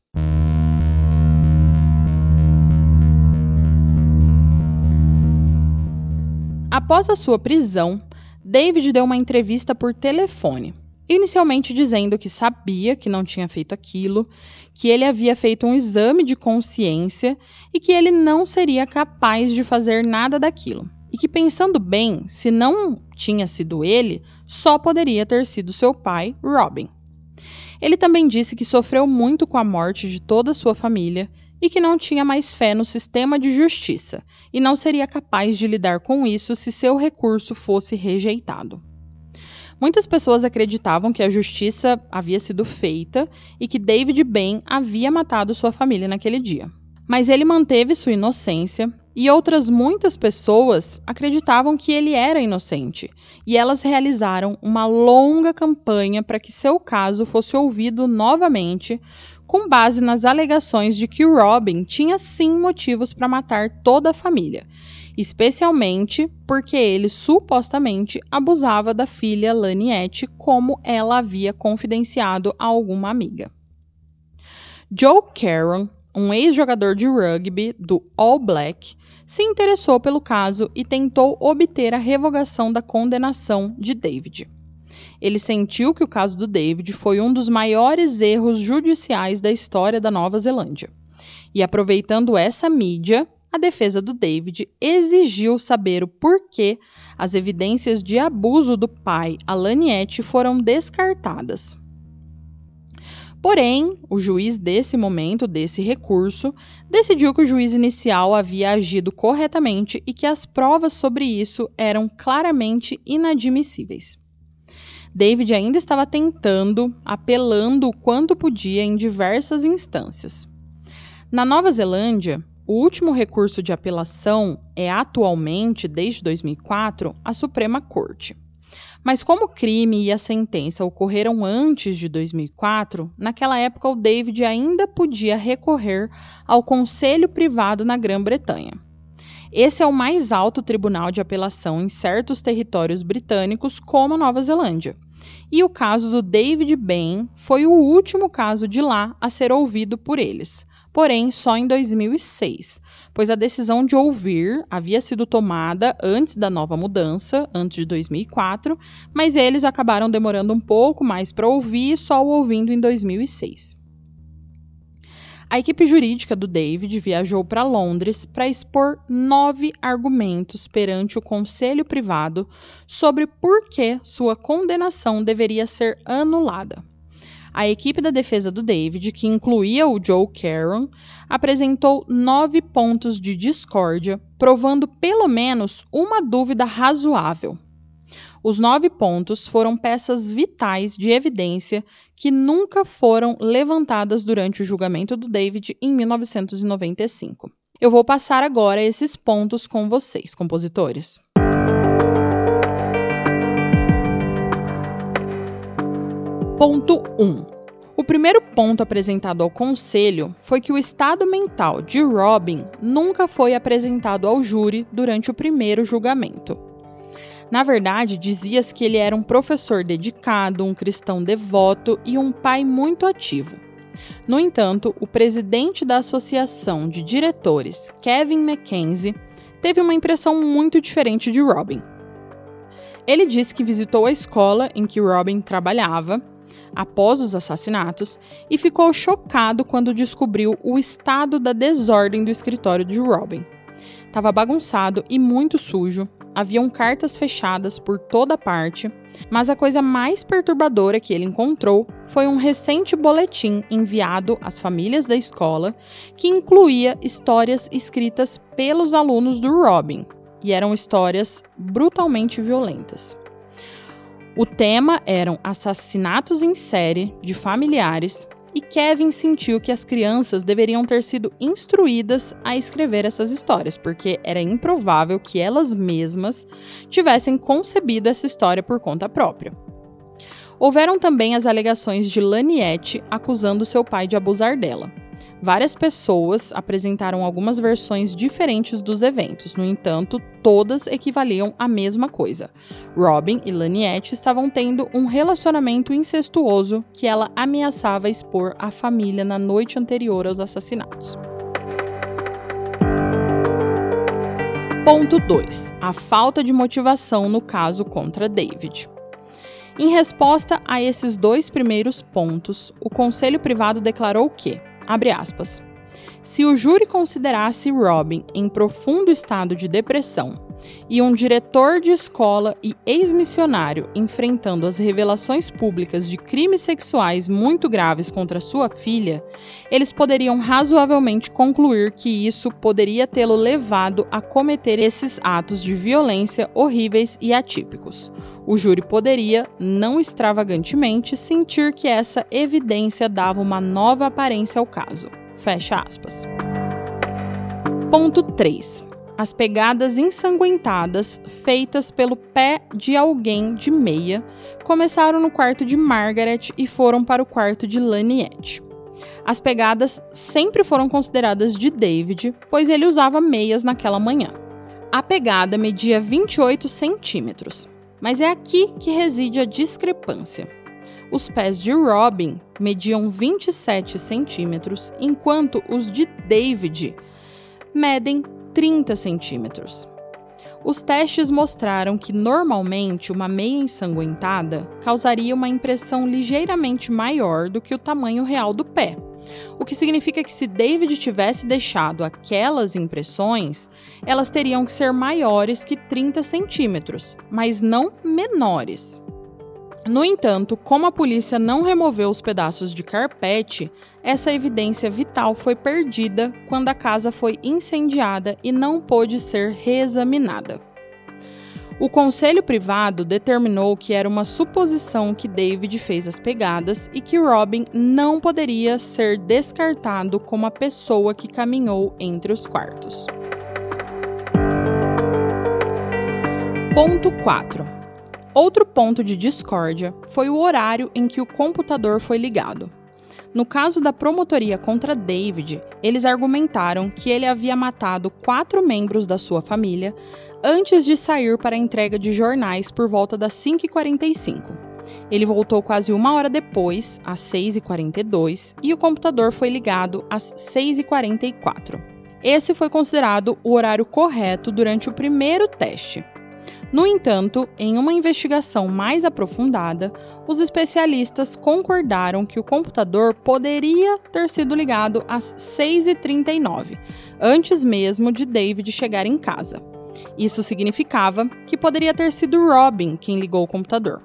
Após a sua prisão, David deu uma entrevista por telefone inicialmente dizendo que sabia que não tinha feito aquilo, que ele havia feito um exame de consciência e que ele não seria capaz de fazer nada daquilo. E que, pensando bem, se não tinha sido ele, só poderia ter sido seu pai, Robin. Ele também disse que sofreu muito com a morte de toda a sua família e que não tinha mais fé no sistema de justiça e não seria capaz de lidar com isso se seu recurso fosse rejeitado. Muitas pessoas acreditavam que a justiça havia sido feita e que David Ben havia matado sua família naquele dia. Mas ele manteve sua inocência e outras muitas pessoas acreditavam que ele era inocente, e elas realizaram uma longa campanha para que seu caso fosse ouvido novamente, com base nas alegações de que Robin tinha sim motivos para matar toda a família especialmente porque ele supostamente abusava da filha Laniette, como ela havia confidenciado a alguma amiga. Joe Caron, um ex-jogador de rugby do All Black, se interessou pelo caso e tentou obter a revogação da condenação de David. Ele sentiu que o caso do David foi um dos maiores erros judiciais da história da Nova Zelândia. E aproveitando essa mídia, a defesa do David exigiu saber o porquê as evidências de abuso do pai, Alaniette, foram descartadas. Porém, o juiz desse momento, desse recurso, decidiu que o juiz inicial havia agido corretamente e que as provas sobre isso eram claramente inadmissíveis. David ainda estava tentando, apelando o quanto podia em diversas instâncias. Na Nova Zelândia, o último recurso de apelação é atualmente, desde 2004, a Suprema Corte. Mas como o crime e a sentença ocorreram antes de 2004, naquela época o David ainda podia recorrer ao Conselho Privado na Grã-Bretanha. Esse é o mais alto tribunal de apelação em certos territórios britânicos, como Nova Zelândia. E o caso do David Bain foi o último caso de lá a ser ouvido por eles, porém só em 2006, pois a decisão de ouvir havia sido tomada antes da nova mudança, antes de 2004, mas eles acabaram demorando um pouco mais para ouvir, só o ouvindo em 2006. A equipe jurídica do David viajou para Londres para expor nove argumentos perante o conselho privado sobre por que sua condenação deveria ser anulada. A equipe da defesa do David, que incluía o Joe Caron, apresentou nove pontos de discórdia, provando pelo menos uma dúvida razoável. Os nove pontos foram peças vitais de evidência que nunca foram levantadas durante o julgamento do David em 1995. Eu vou passar agora esses pontos com vocês, compositores. Ponto 1. O primeiro ponto apresentado ao conselho foi que o estado mental de Robin nunca foi apresentado ao júri durante o primeiro julgamento. Na verdade, dizia-se que ele era um professor dedicado, um cristão devoto e um pai muito ativo. No entanto, o presidente da associação de diretores, Kevin Mackenzie, teve uma impressão muito diferente de Robin. Ele disse que visitou a escola em que Robin trabalhava após os assassinatos e ficou chocado quando descobriu o estado da desordem do escritório de Robin. Estava bagunçado e muito sujo, haviam cartas fechadas por toda parte, mas a coisa mais perturbadora que ele encontrou foi um recente boletim enviado às famílias da escola que incluía histórias escritas pelos alunos do Robin, e eram histórias brutalmente violentas. O tema eram assassinatos em série de familiares e Kevin sentiu que as crianças deveriam ter sido instruídas a escrever essas histórias, porque era improvável que elas mesmas tivessem concebido essa história por conta própria. Houveram também as alegações de Laniette acusando seu pai de abusar dela. Várias pessoas apresentaram algumas versões diferentes dos eventos, no entanto, todas equivaliam à mesma coisa. Robin e Laniette estavam tendo um relacionamento incestuoso que ela ameaçava expor à família na noite anterior aos assassinatos. Ponto 2. A falta de motivação no caso contra David. Em resposta a esses dois primeiros pontos, o conselho privado declarou que Abre aspas. Se o júri considerasse Robin em profundo estado de depressão e um diretor de escola e ex-missionário enfrentando as revelações públicas de crimes sexuais muito graves contra sua filha, eles poderiam razoavelmente concluir que isso poderia tê-lo levado a cometer esses atos de violência horríveis e atípicos. O júri poderia, não extravagantemente, sentir que essa evidência dava uma nova aparência ao caso. Fecha aspas. Ponto 3. As pegadas ensanguentadas feitas pelo pé de alguém de meia começaram no quarto de Margaret e foram para o quarto de Laniette. As pegadas sempre foram consideradas de David, pois ele usava meias naquela manhã. A pegada media 28 centímetros, mas é aqui que reside a discrepância. Os pés de Robin mediam 27 centímetros, enquanto os de David medem 30 centímetros. Os testes mostraram que normalmente uma meia ensanguentada causaria uma impressão ligeiramente maior do que o tamanho real do pé. O que significa que se David tivesse deixado aquelas impressões, elas teriam que ser maiores que 30 centímetros, mas não menores. No entanto, como a polícia não removeu os pedaços de carpete, essa evidência vital foi perdida quando a casa foi incendiada e não pôde ser reexaminada. O conselho privado determinou que era uma suposição que David fez as pegadas e que Robin não poderia ser descartado como a pessoa que caminhou entre os quartos. Ponto 4. Outro ponto de discórdia foi o horário em que o computador foi ligado. No caso da promotoria contra David, eles argumentaram que ele havia matado quatro membros da sua família antes de sair para a entrega de jornais por volta das 5h45. Ele voltou quase uma hora depois, às 6h42, e o computador foi ligado às 6h44. Esse foi considerado o horário correto durante o primeiro teste. No entanto, em uma investigação mais aprofundada, os especialistas concordaram que o computador poderia ter sido ligado às 6h39, antes mesmo de David chegar em casa. Isso significava que poderia ter sido Robin quem ligou o computador.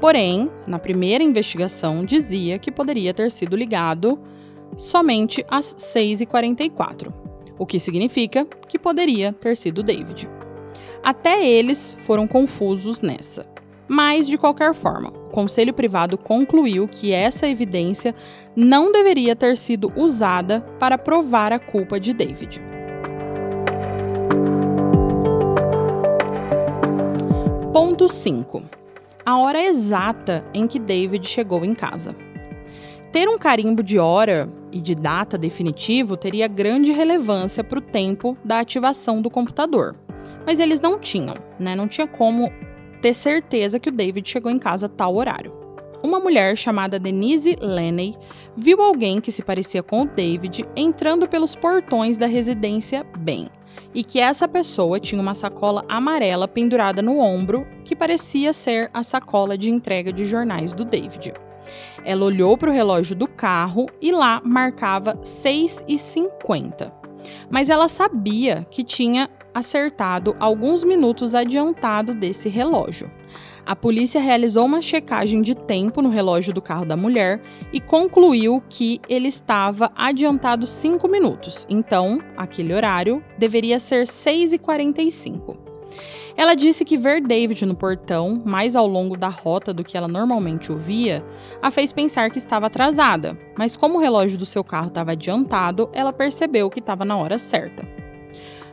Porém, na primeira investigação dizia que poderia ter sido ligado somente às 6h44, o que significa que poderia ter sido David. Até eles foram confusos nessa. Mas, de qualquer forma, o conselho privado concluiu que essa evidência não deveria ter sido usada para provar a culpa de David. Ponto 5. A hora exata em que David chegou em casa. Ter um carimbo de hora e de data definitivo teria grande relevância para o tempo da ativação do computador. Mas eles não tinham, né? Não tinha como ter certeza que o David chegou em casa a tal horário. Uma mulher chamada Denise Lenney viu alguém que se parecia com o David entrando pelos portões da residência Ben, e que essa pessoa tinha uma sacola amarela pendurada no ombro, que parecia ser a sacola de entrega de jornais do David. Ela olhou para o relógio do carro e lá marcava 6h50. Mas ela sabia que tinha acertado alguns minutos adiantado desse relógio. A polícia realizou uma checagem de tempo no relógio do carro da mulher e concluiu que ele estava adiantado 5 minutos, então aquele horário deveria ser 6h45. Ela disse que ver David no portão, mais ao longo da rota do que ela normalmente o via, a fez pensar que estava atrasada, mas como o relógio do seu carro estava adiantado, ela percebeu que estava na hora certa.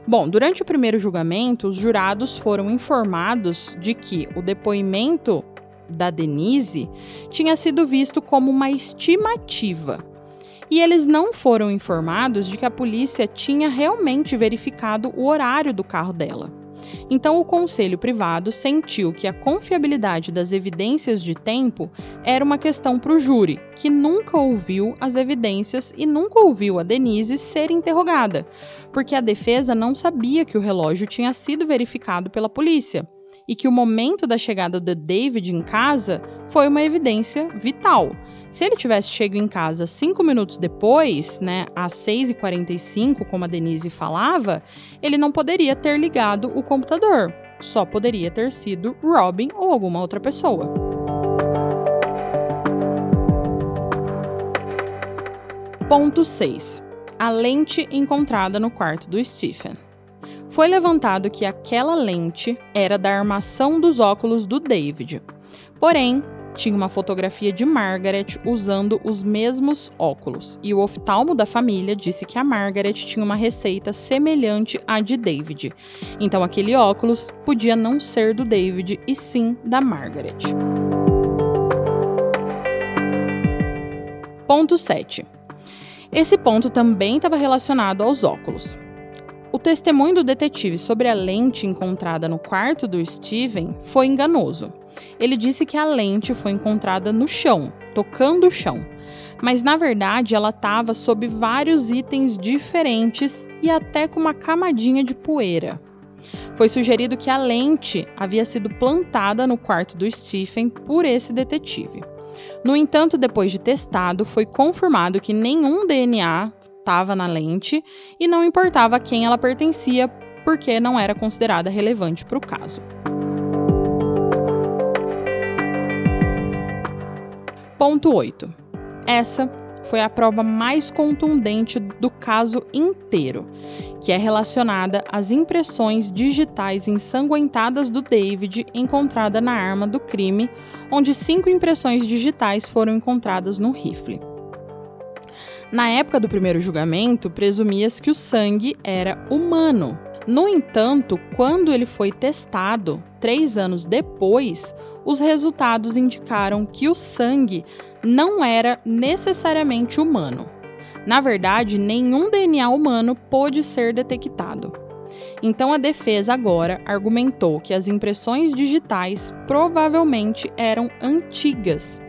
Bom, durante o primeiro julgamento, os jurados foram informados de que o depoimento da Denise tinha sido visto como uma estimativa. E eles não foram informados de que a polícia tinha realmente verificado o horário do carro dela. Então, o conselho privado sentiu que a confiabilidade das evidências de tempo era uma questão para o júri, que nunca ouviu as evidências e nunca ouviu a Denise ser interrogada, porque a defesa não sabia que o relógio tinha sido verificado pela polícia e que o momento da chegada de David em casa foi uma evidência vital. Se ele tivesse chegado em casa cinco minutos depois, né, às 6h45, como a Denise falava, ele não poderia ter ligado o computador. Só poderia ter sido Robin ou alguma outra pessoa. Ponto 6. A lente encontrada no quarto do Stephen. Foi levantado que aquela lente era da armação dos óculos do David. Porém, tinha uma fotografia de Margaret usando os mesmos óculos, e o oftalmo da família disse que a Margaret tinha uma receita semelhante à de David. Então aquele óculos podia não ser do David e sim da Margaret. Ponto 7. Esse ponto também estava relacionado aos óculos. O testemunho do detetive sobre a lente encontrada no quarto do Steven foi enganoso. Ele disse que a lente foi encontrada no chão, tocando o chão, mas na verdade ela estava sob vários itens diferentes e até com uma camadinha de poeira. foi sugerido que a lente havia sido plantada no quarto do Stephen por esse detetive. No entanto, depois de testado, foi confirmado que nenhum DNA estava na lente e não importava a quem ela pertencia, porque não era considerada relevante para o caso. Ponto 8. Essa foi a prova mais contundente do caso inteiro, que é relacionada às impressões digitais ensanguentadas do David encontrada na arma do crime, onde cinco impressões digitais foram encontradas no rifle. Na época do primeiro julgamento, presumia-se que o sangue era humano. No entanto, quando ele foi testado, três anos depois, os resultados indicaram que o sangue não era necessariamente humano. Na verdade, nenhum DNA humano pôde ser detectado. Então a defesa agora argumentou que as impressões digitais provavelmente eram antigas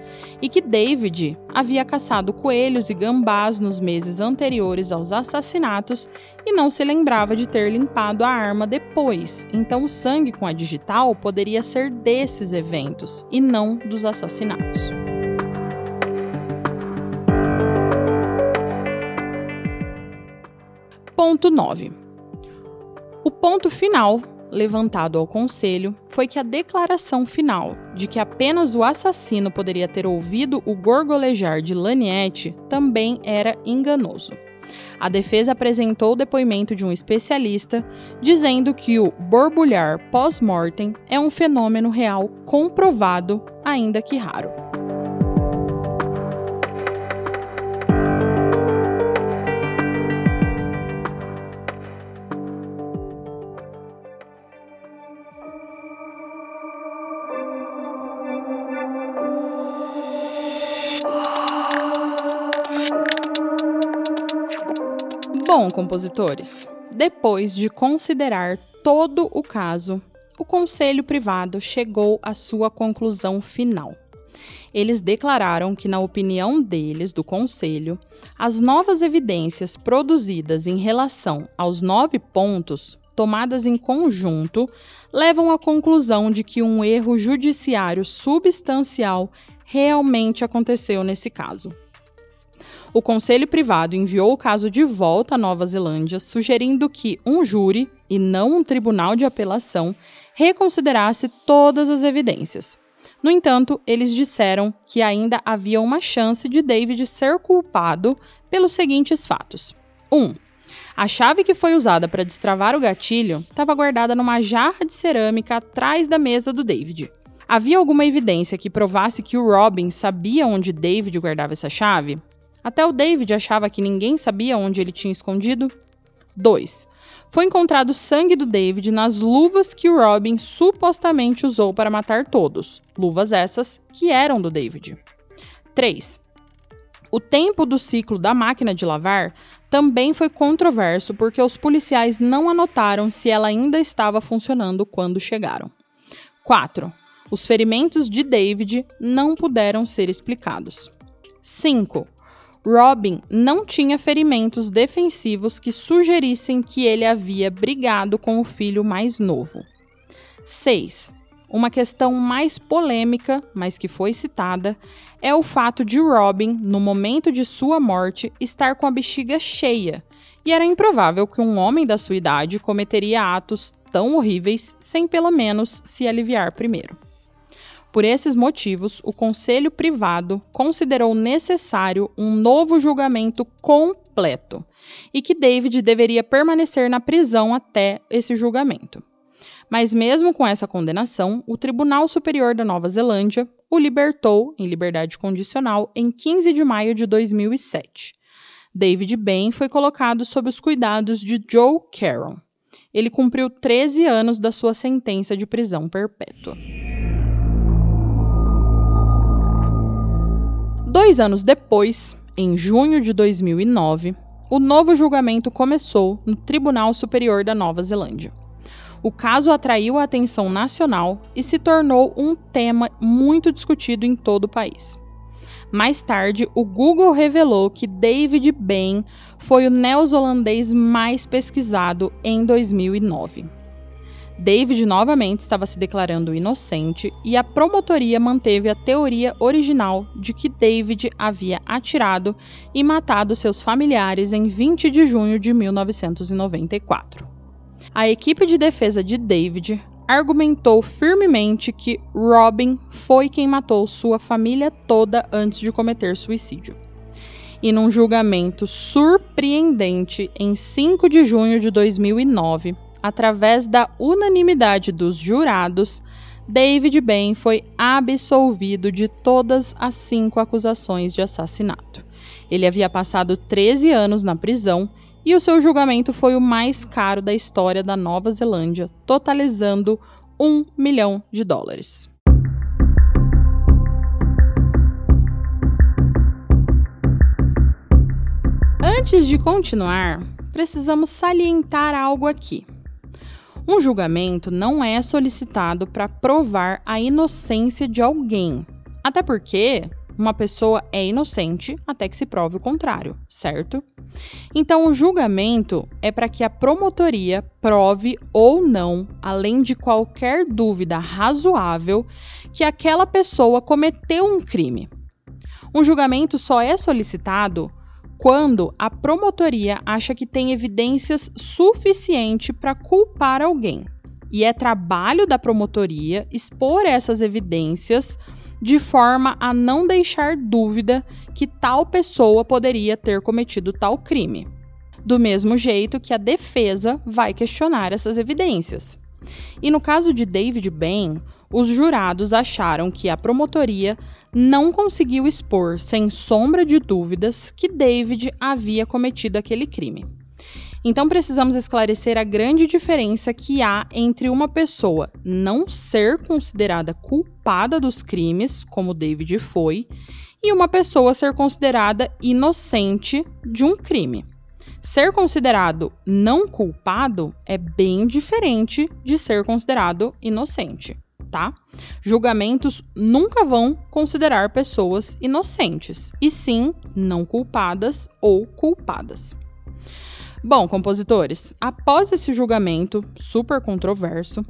e que David havia caçado coelhos e gambás nos meses anteriores aos assassinatos e não se lembrava de ter limpado a arma depois. Então, o sangue com a digital poderia ser desses eventos e não dos assassinatos. Ponto 9. O ponto final levantado ao conselho foi que a declaração final de que apenas o assassino poderia ter ouvido o gorgolejar de Laniette também era enganoso. A defesa apresentou o depoimento de um especialista dizendo que o borbulhar pós-mortem é um fenômeno real comprovado, ainda que raro. Compositores, depois de considerar todo o caso, o conselho privado chegou à sua conclusão final. Eles declararam que, na opinião deles, do conselho, as novas evidências produzidas em relação aos nove pontos, tomadas em conjunto, levam à conclusão de que um erro judiciário substancial realmente aconteceu nesse caso o Conselho Privado enviou o caso de volta à Nova Zelândia, sugerindo que um júri, e não um tribunal de apelação, reconsiderasse todas as evidências. No entanto, eles disseram que ainda havia uma chance de David ser culpado pelos seguintes fatos: 1. Um, a chave que foi usada para destravar o gatilho estava guardada numa jarra de cerâmica atrás da mesa do David. Havia alguma evidência que provasse que o Robin sabia onde David guardava essa chave? Até o David achava que ninguém sabia onde ele tinha escondido. 2. Foi encontrado sangue do David nas luvas que o Robin supostamente usou para matar todos, luvas essas que eram do David. 3. O tempo do ciclo da máquina de lavar também foi controverso porque os policiais não anotaram se ela ainda estava funcionando quando chegaram. 4. Os ferimentos de David não puderam ser explicados. 5. Robin não tinha ferimentos defensivos que sugerissem que ele havia brigado com o filho mais novo. 6. Uma questão mais polêmica, mas que foi citada, é o fato de Robin, no momento de sua morte, estar com a bexiga cheia, e era improvável que um homem da sua idade cometeria atos tão horríveis sem pelo menos se aliviar primeiro. Por esses motivos, o Conselho Privado considerou necessário um novo julgamento completo e que David deveria permanecer na prisão até esse julgamento. Mas, mesmo com essa condenação, o Tribunal Superior da Nova Zelândia o libertou em liberdade condicional em 15 de maio de 2007. David Bain foi colocado sob os cuidados de Joe Carroll. Ele cumpriu 13 anos da sua sentença de prisão perpétua. Dois anos depois, em junho de 2009, o novo julgamento começou no Tribunal Superior da Nova Zelândia. O caso atraiu a atenção nacional e se tornou um tema muito discutido em todo o país. Mais tarde, o Google revelou que David Bain foi o neozelandês mais pesquisado em 2009. David novamente estava se declarando inocente e a promotoria manteve a teoria original de que David havia atirado e matado seus familiares em 20 de junho de 1994. A equipe de defesa de David argumentou firmemente que Robin foi quem matou sua família toda antes de cometer suicídio. E num julgamento surpreendente em 5 de junho de 2009, através da unanimidade dos jurados, David Bain foi absolvido de todas as cinco acusações de assassinato. Ele havia passado 13 anos na prisão e o seu julgamento foi o mais caro da história da Nova Zelândia, totalizando um milhão de dólares. Antes de continuar, precisamos salientar algo aqui. Um julgamento não é solicitado para provar a inocência de alguém. Até porque uma pessoa é inocente até que se prove o contrário, certo? Então, o julgamento é para que a promotoria prove ou não, além de qualquer dúvida razoável, que aquela pessoa cometeu um crime. Um julgamento só é solicitado quando a promotoria acha que tem evidências suficiente para culpar alguém. E é trabalho da promotoria expor essas evidências de forma a não deixar dúvida que tal pessoa poderia ter cometido tal crime. Do mesmo jeito que a defesa vai questionar essas evidências. E no caso de David Bain, os jurados acharam que a promotoria não conseguiu expor, sem sombra de dúvidas, que David havia cometido aquele crime. Então precisamos esclarecer a grande diferença que há entre uma pessoa não ser considerada culpada dos crimes, como David foi, e uma pessoa ser considerada inocente de um crime. Ser considerado não culpado é bem diferente de ser considerado inocente tá? Julgamentos nunca vão considerar pessoas inocentes, e sim não culpadas ou culpadas. Bom, compositores, após esse julgamento super controverso,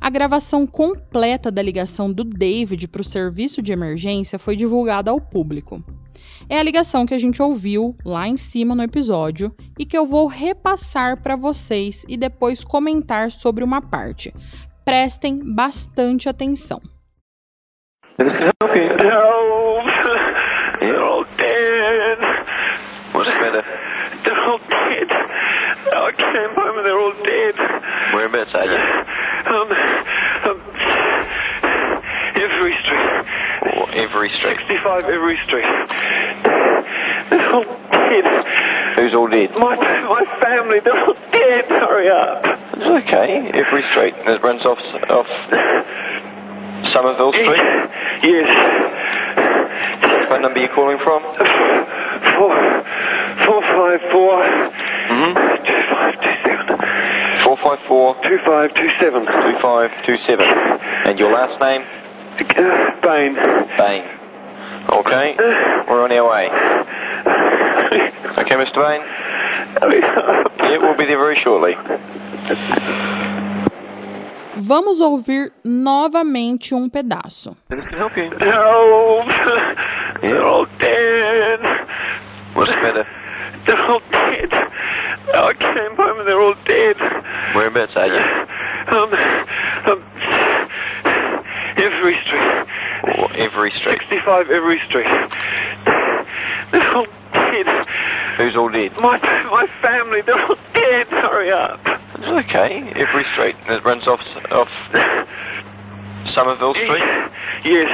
a gravação completa da ligação do David para o serviço de emergência foi divulgada ao público. É a ligação que a gente ouviu lá em cima no episódio e que eu vou repassar para vocês e depois comentar sobre uma parte, prestem bastante atenção. Um, um. Oh, every street. 65 every street. They're all dead. Who's all dead? My, my family, they're all dead. Hurry up. It's okay. Every street. It runs off off Somerville Street. Yes. What number are you calling from? Four, four, five, four, Mm-hmm. two, five, two, seven. Four five four Two, five, two, seven. two five two seven. And your last name? Bain. Bain. Okay. We're on our way. Okay, Mr. Bain. (laughs) Yeah, we'll be there very shortly. Vamos ouvir novamente um pedaço. This can help you. No, they're all dead. What's the matter? They're all dead. I came home and they're all dead. Whereabouts are you? Um, um, every street. Oh, every street. 65 every street. They're all dead. Who's all dead? My, my family, they're all dead. Hurry up. It's okay. Every street. It runs off off Somerville Street. Yes.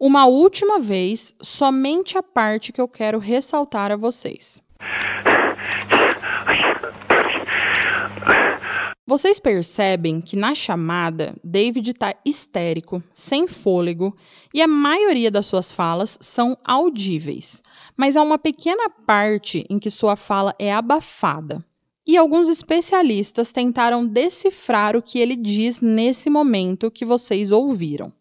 Uma última vez, somente a parte que eu quero ressaltar a vocês. Vocês percebem que na chamada, David está histérico, sem fôlego e a maioria das suas falas são audíveis, mas há uma pequena parte em que sua fala é abafada. E alguns especialistas tentaram decifrar o que ele diz nesse momento que vocês ouviram.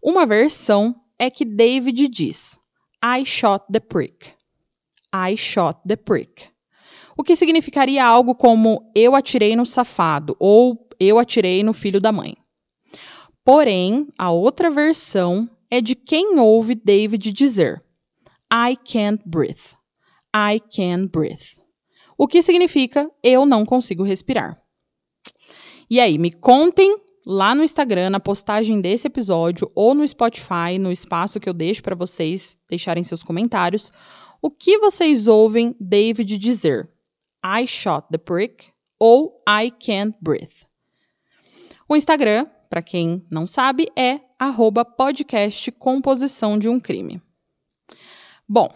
Uma versão é que David diz: I shot the prick. I shot the prick. O que significaria algo como eu atirei no safado ou eu atirei no filho da mãe. Porém, a outra versão é de quem ouve David dizer: I can't breathe. I can't breathe. O que significa eu não consigo respirar. E aí, me contem lá no Instagram, na postagem desse episódio, ou no Spotify, no espaço que eu deixo para vocês deixarem seus comentários, o que vocês ouvem David dizer: I shot the prick ou I can't breathe. O Instagram, para quem não sabe, é arroba podcast composição de um crime. Bom,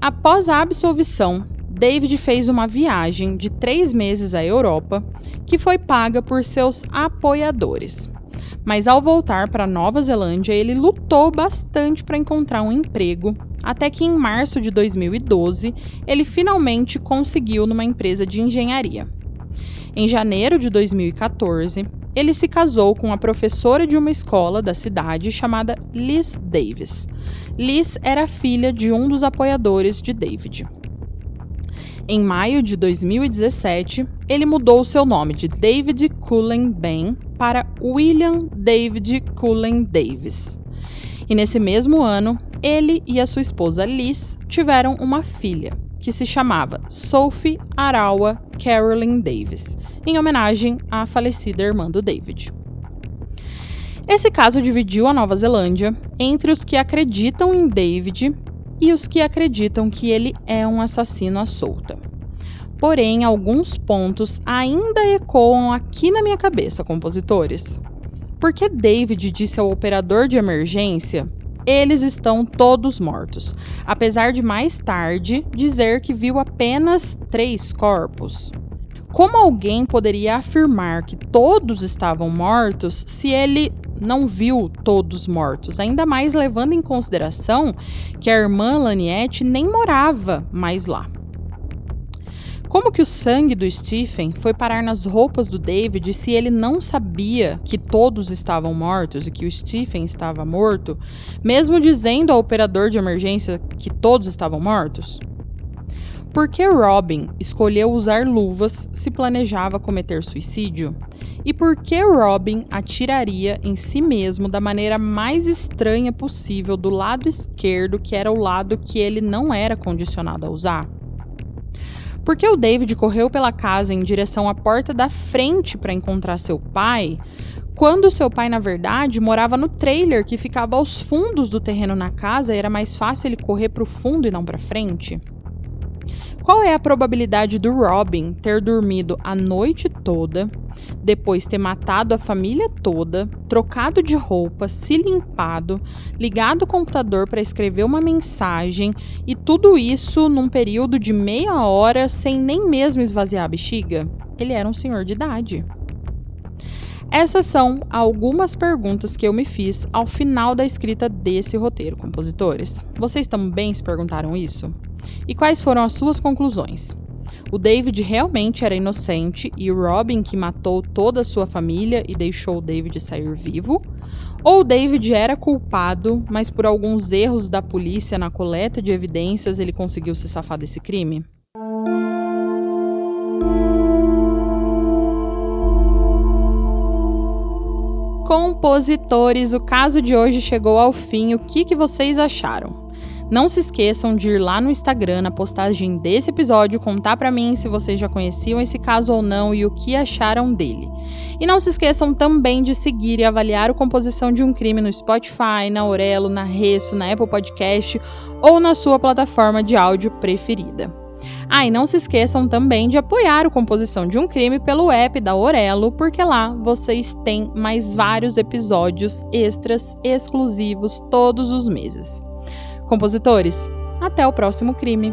após a absolvição, David fez uma viagem de três meses à Europa que foi paga por seus apoiadores. Mas ao voltar para Nova Zelândia, ele lutou bastante para encontrar um emprego, até que em março de 2012 ele finalmente conseguiu numa empresa de engenharia. Em janeiro de 2014, ele se casou com a professora de uma escola da cidade chamada Liz Davis. Liz era filha de um dos apoiadores de David. Em maio de 2017, ele mudou seu nome de David Cullen Ben para William David Cullen Davis. E nesse mesmo ano, ele e a sua esposa Liz tiveram uma filha, que se chamava Sophie Arawa Carolyn Davis, em homenagem à falecida irmã do David. Esse caso dividiu a Nova Zelândia entre os que acreditam em David e os que acreditam que ele é um assassino à solta. Porém, alguns pontos ainda ecoam aqui na minha cabeça, compositores. Porque David disse ao operador de emergência: eles estão todos mortos, apesar de mais tarde dizer que viu apenas três corpos. Como alguém poderia afirmar que todos estavam mortos se ele não viu todos mortos, ainda mais levando em consideração que a irmã Laniette nem morava mais lá. Como que o sangue do Stephen foi parar nas roupas do David se ele não sabia que todos estavam mortos e que o Stephen estava morto, mesmo dizendo ao operador de emergência que todos estavam mortos? Por que Robin escolheu usar luvas se planejava cometer suicídio? E por que Robin atiraria em si mesmo da maneira mais estranha possível do lado esquerdo, que era o lado que ele não era condicionado a usar? Por que o David correu pela casa em direção à porta da frente para encontrar seu pai, quando seu pai, na verdade, morava no trailer que ficava aos fundos do terreno na casa e era mais fácil ele correr para o fundo e não para frente? Qual é a probabilidade do Robin ter dormido a noite toda, depois ter matado a família toda, trocado de roupa, se limpado, ligado o computador para escrever uma mensagem e tudo isso num período de meia hora sem nem mesmo esvaziar a bexiga? Ele era um senhor de idade. Essas são algumas perguntas que eu me fiz ao final da escrita desse roteiro, compositores. Vocês também se perguntaram isso? E quais foram as suas conclusões? O David realmente era inocente e o Robin que matou toda a sua família e deixou o David sair vivo? Ou o David era culpado, mas por alguns erros da polícia na coleta de evidências ele conseguiu se safar desse crime? Compositores, o caso de hoje chegou ao fim. O que, que vocês acharam? Não se esqueçam de ir lá no Instagram, na postagem desse episódio, contar para mim se vocês já conheciam esse caso ou não e o que acharam dele. E não se esqueçam também de seguir e avaliar o Composição de um Crime no Spotify, na Aurelo, na Resso, na Apple Podcast ou na sua plataforma de áudio preferida. Ah, e não se esqueçam também de apoiar o Composição de um Crime pelo app da Orelo, porque lá vocês têm mais vários episódios extras exclusivos todos os meses. Compositores, até o próximo crime.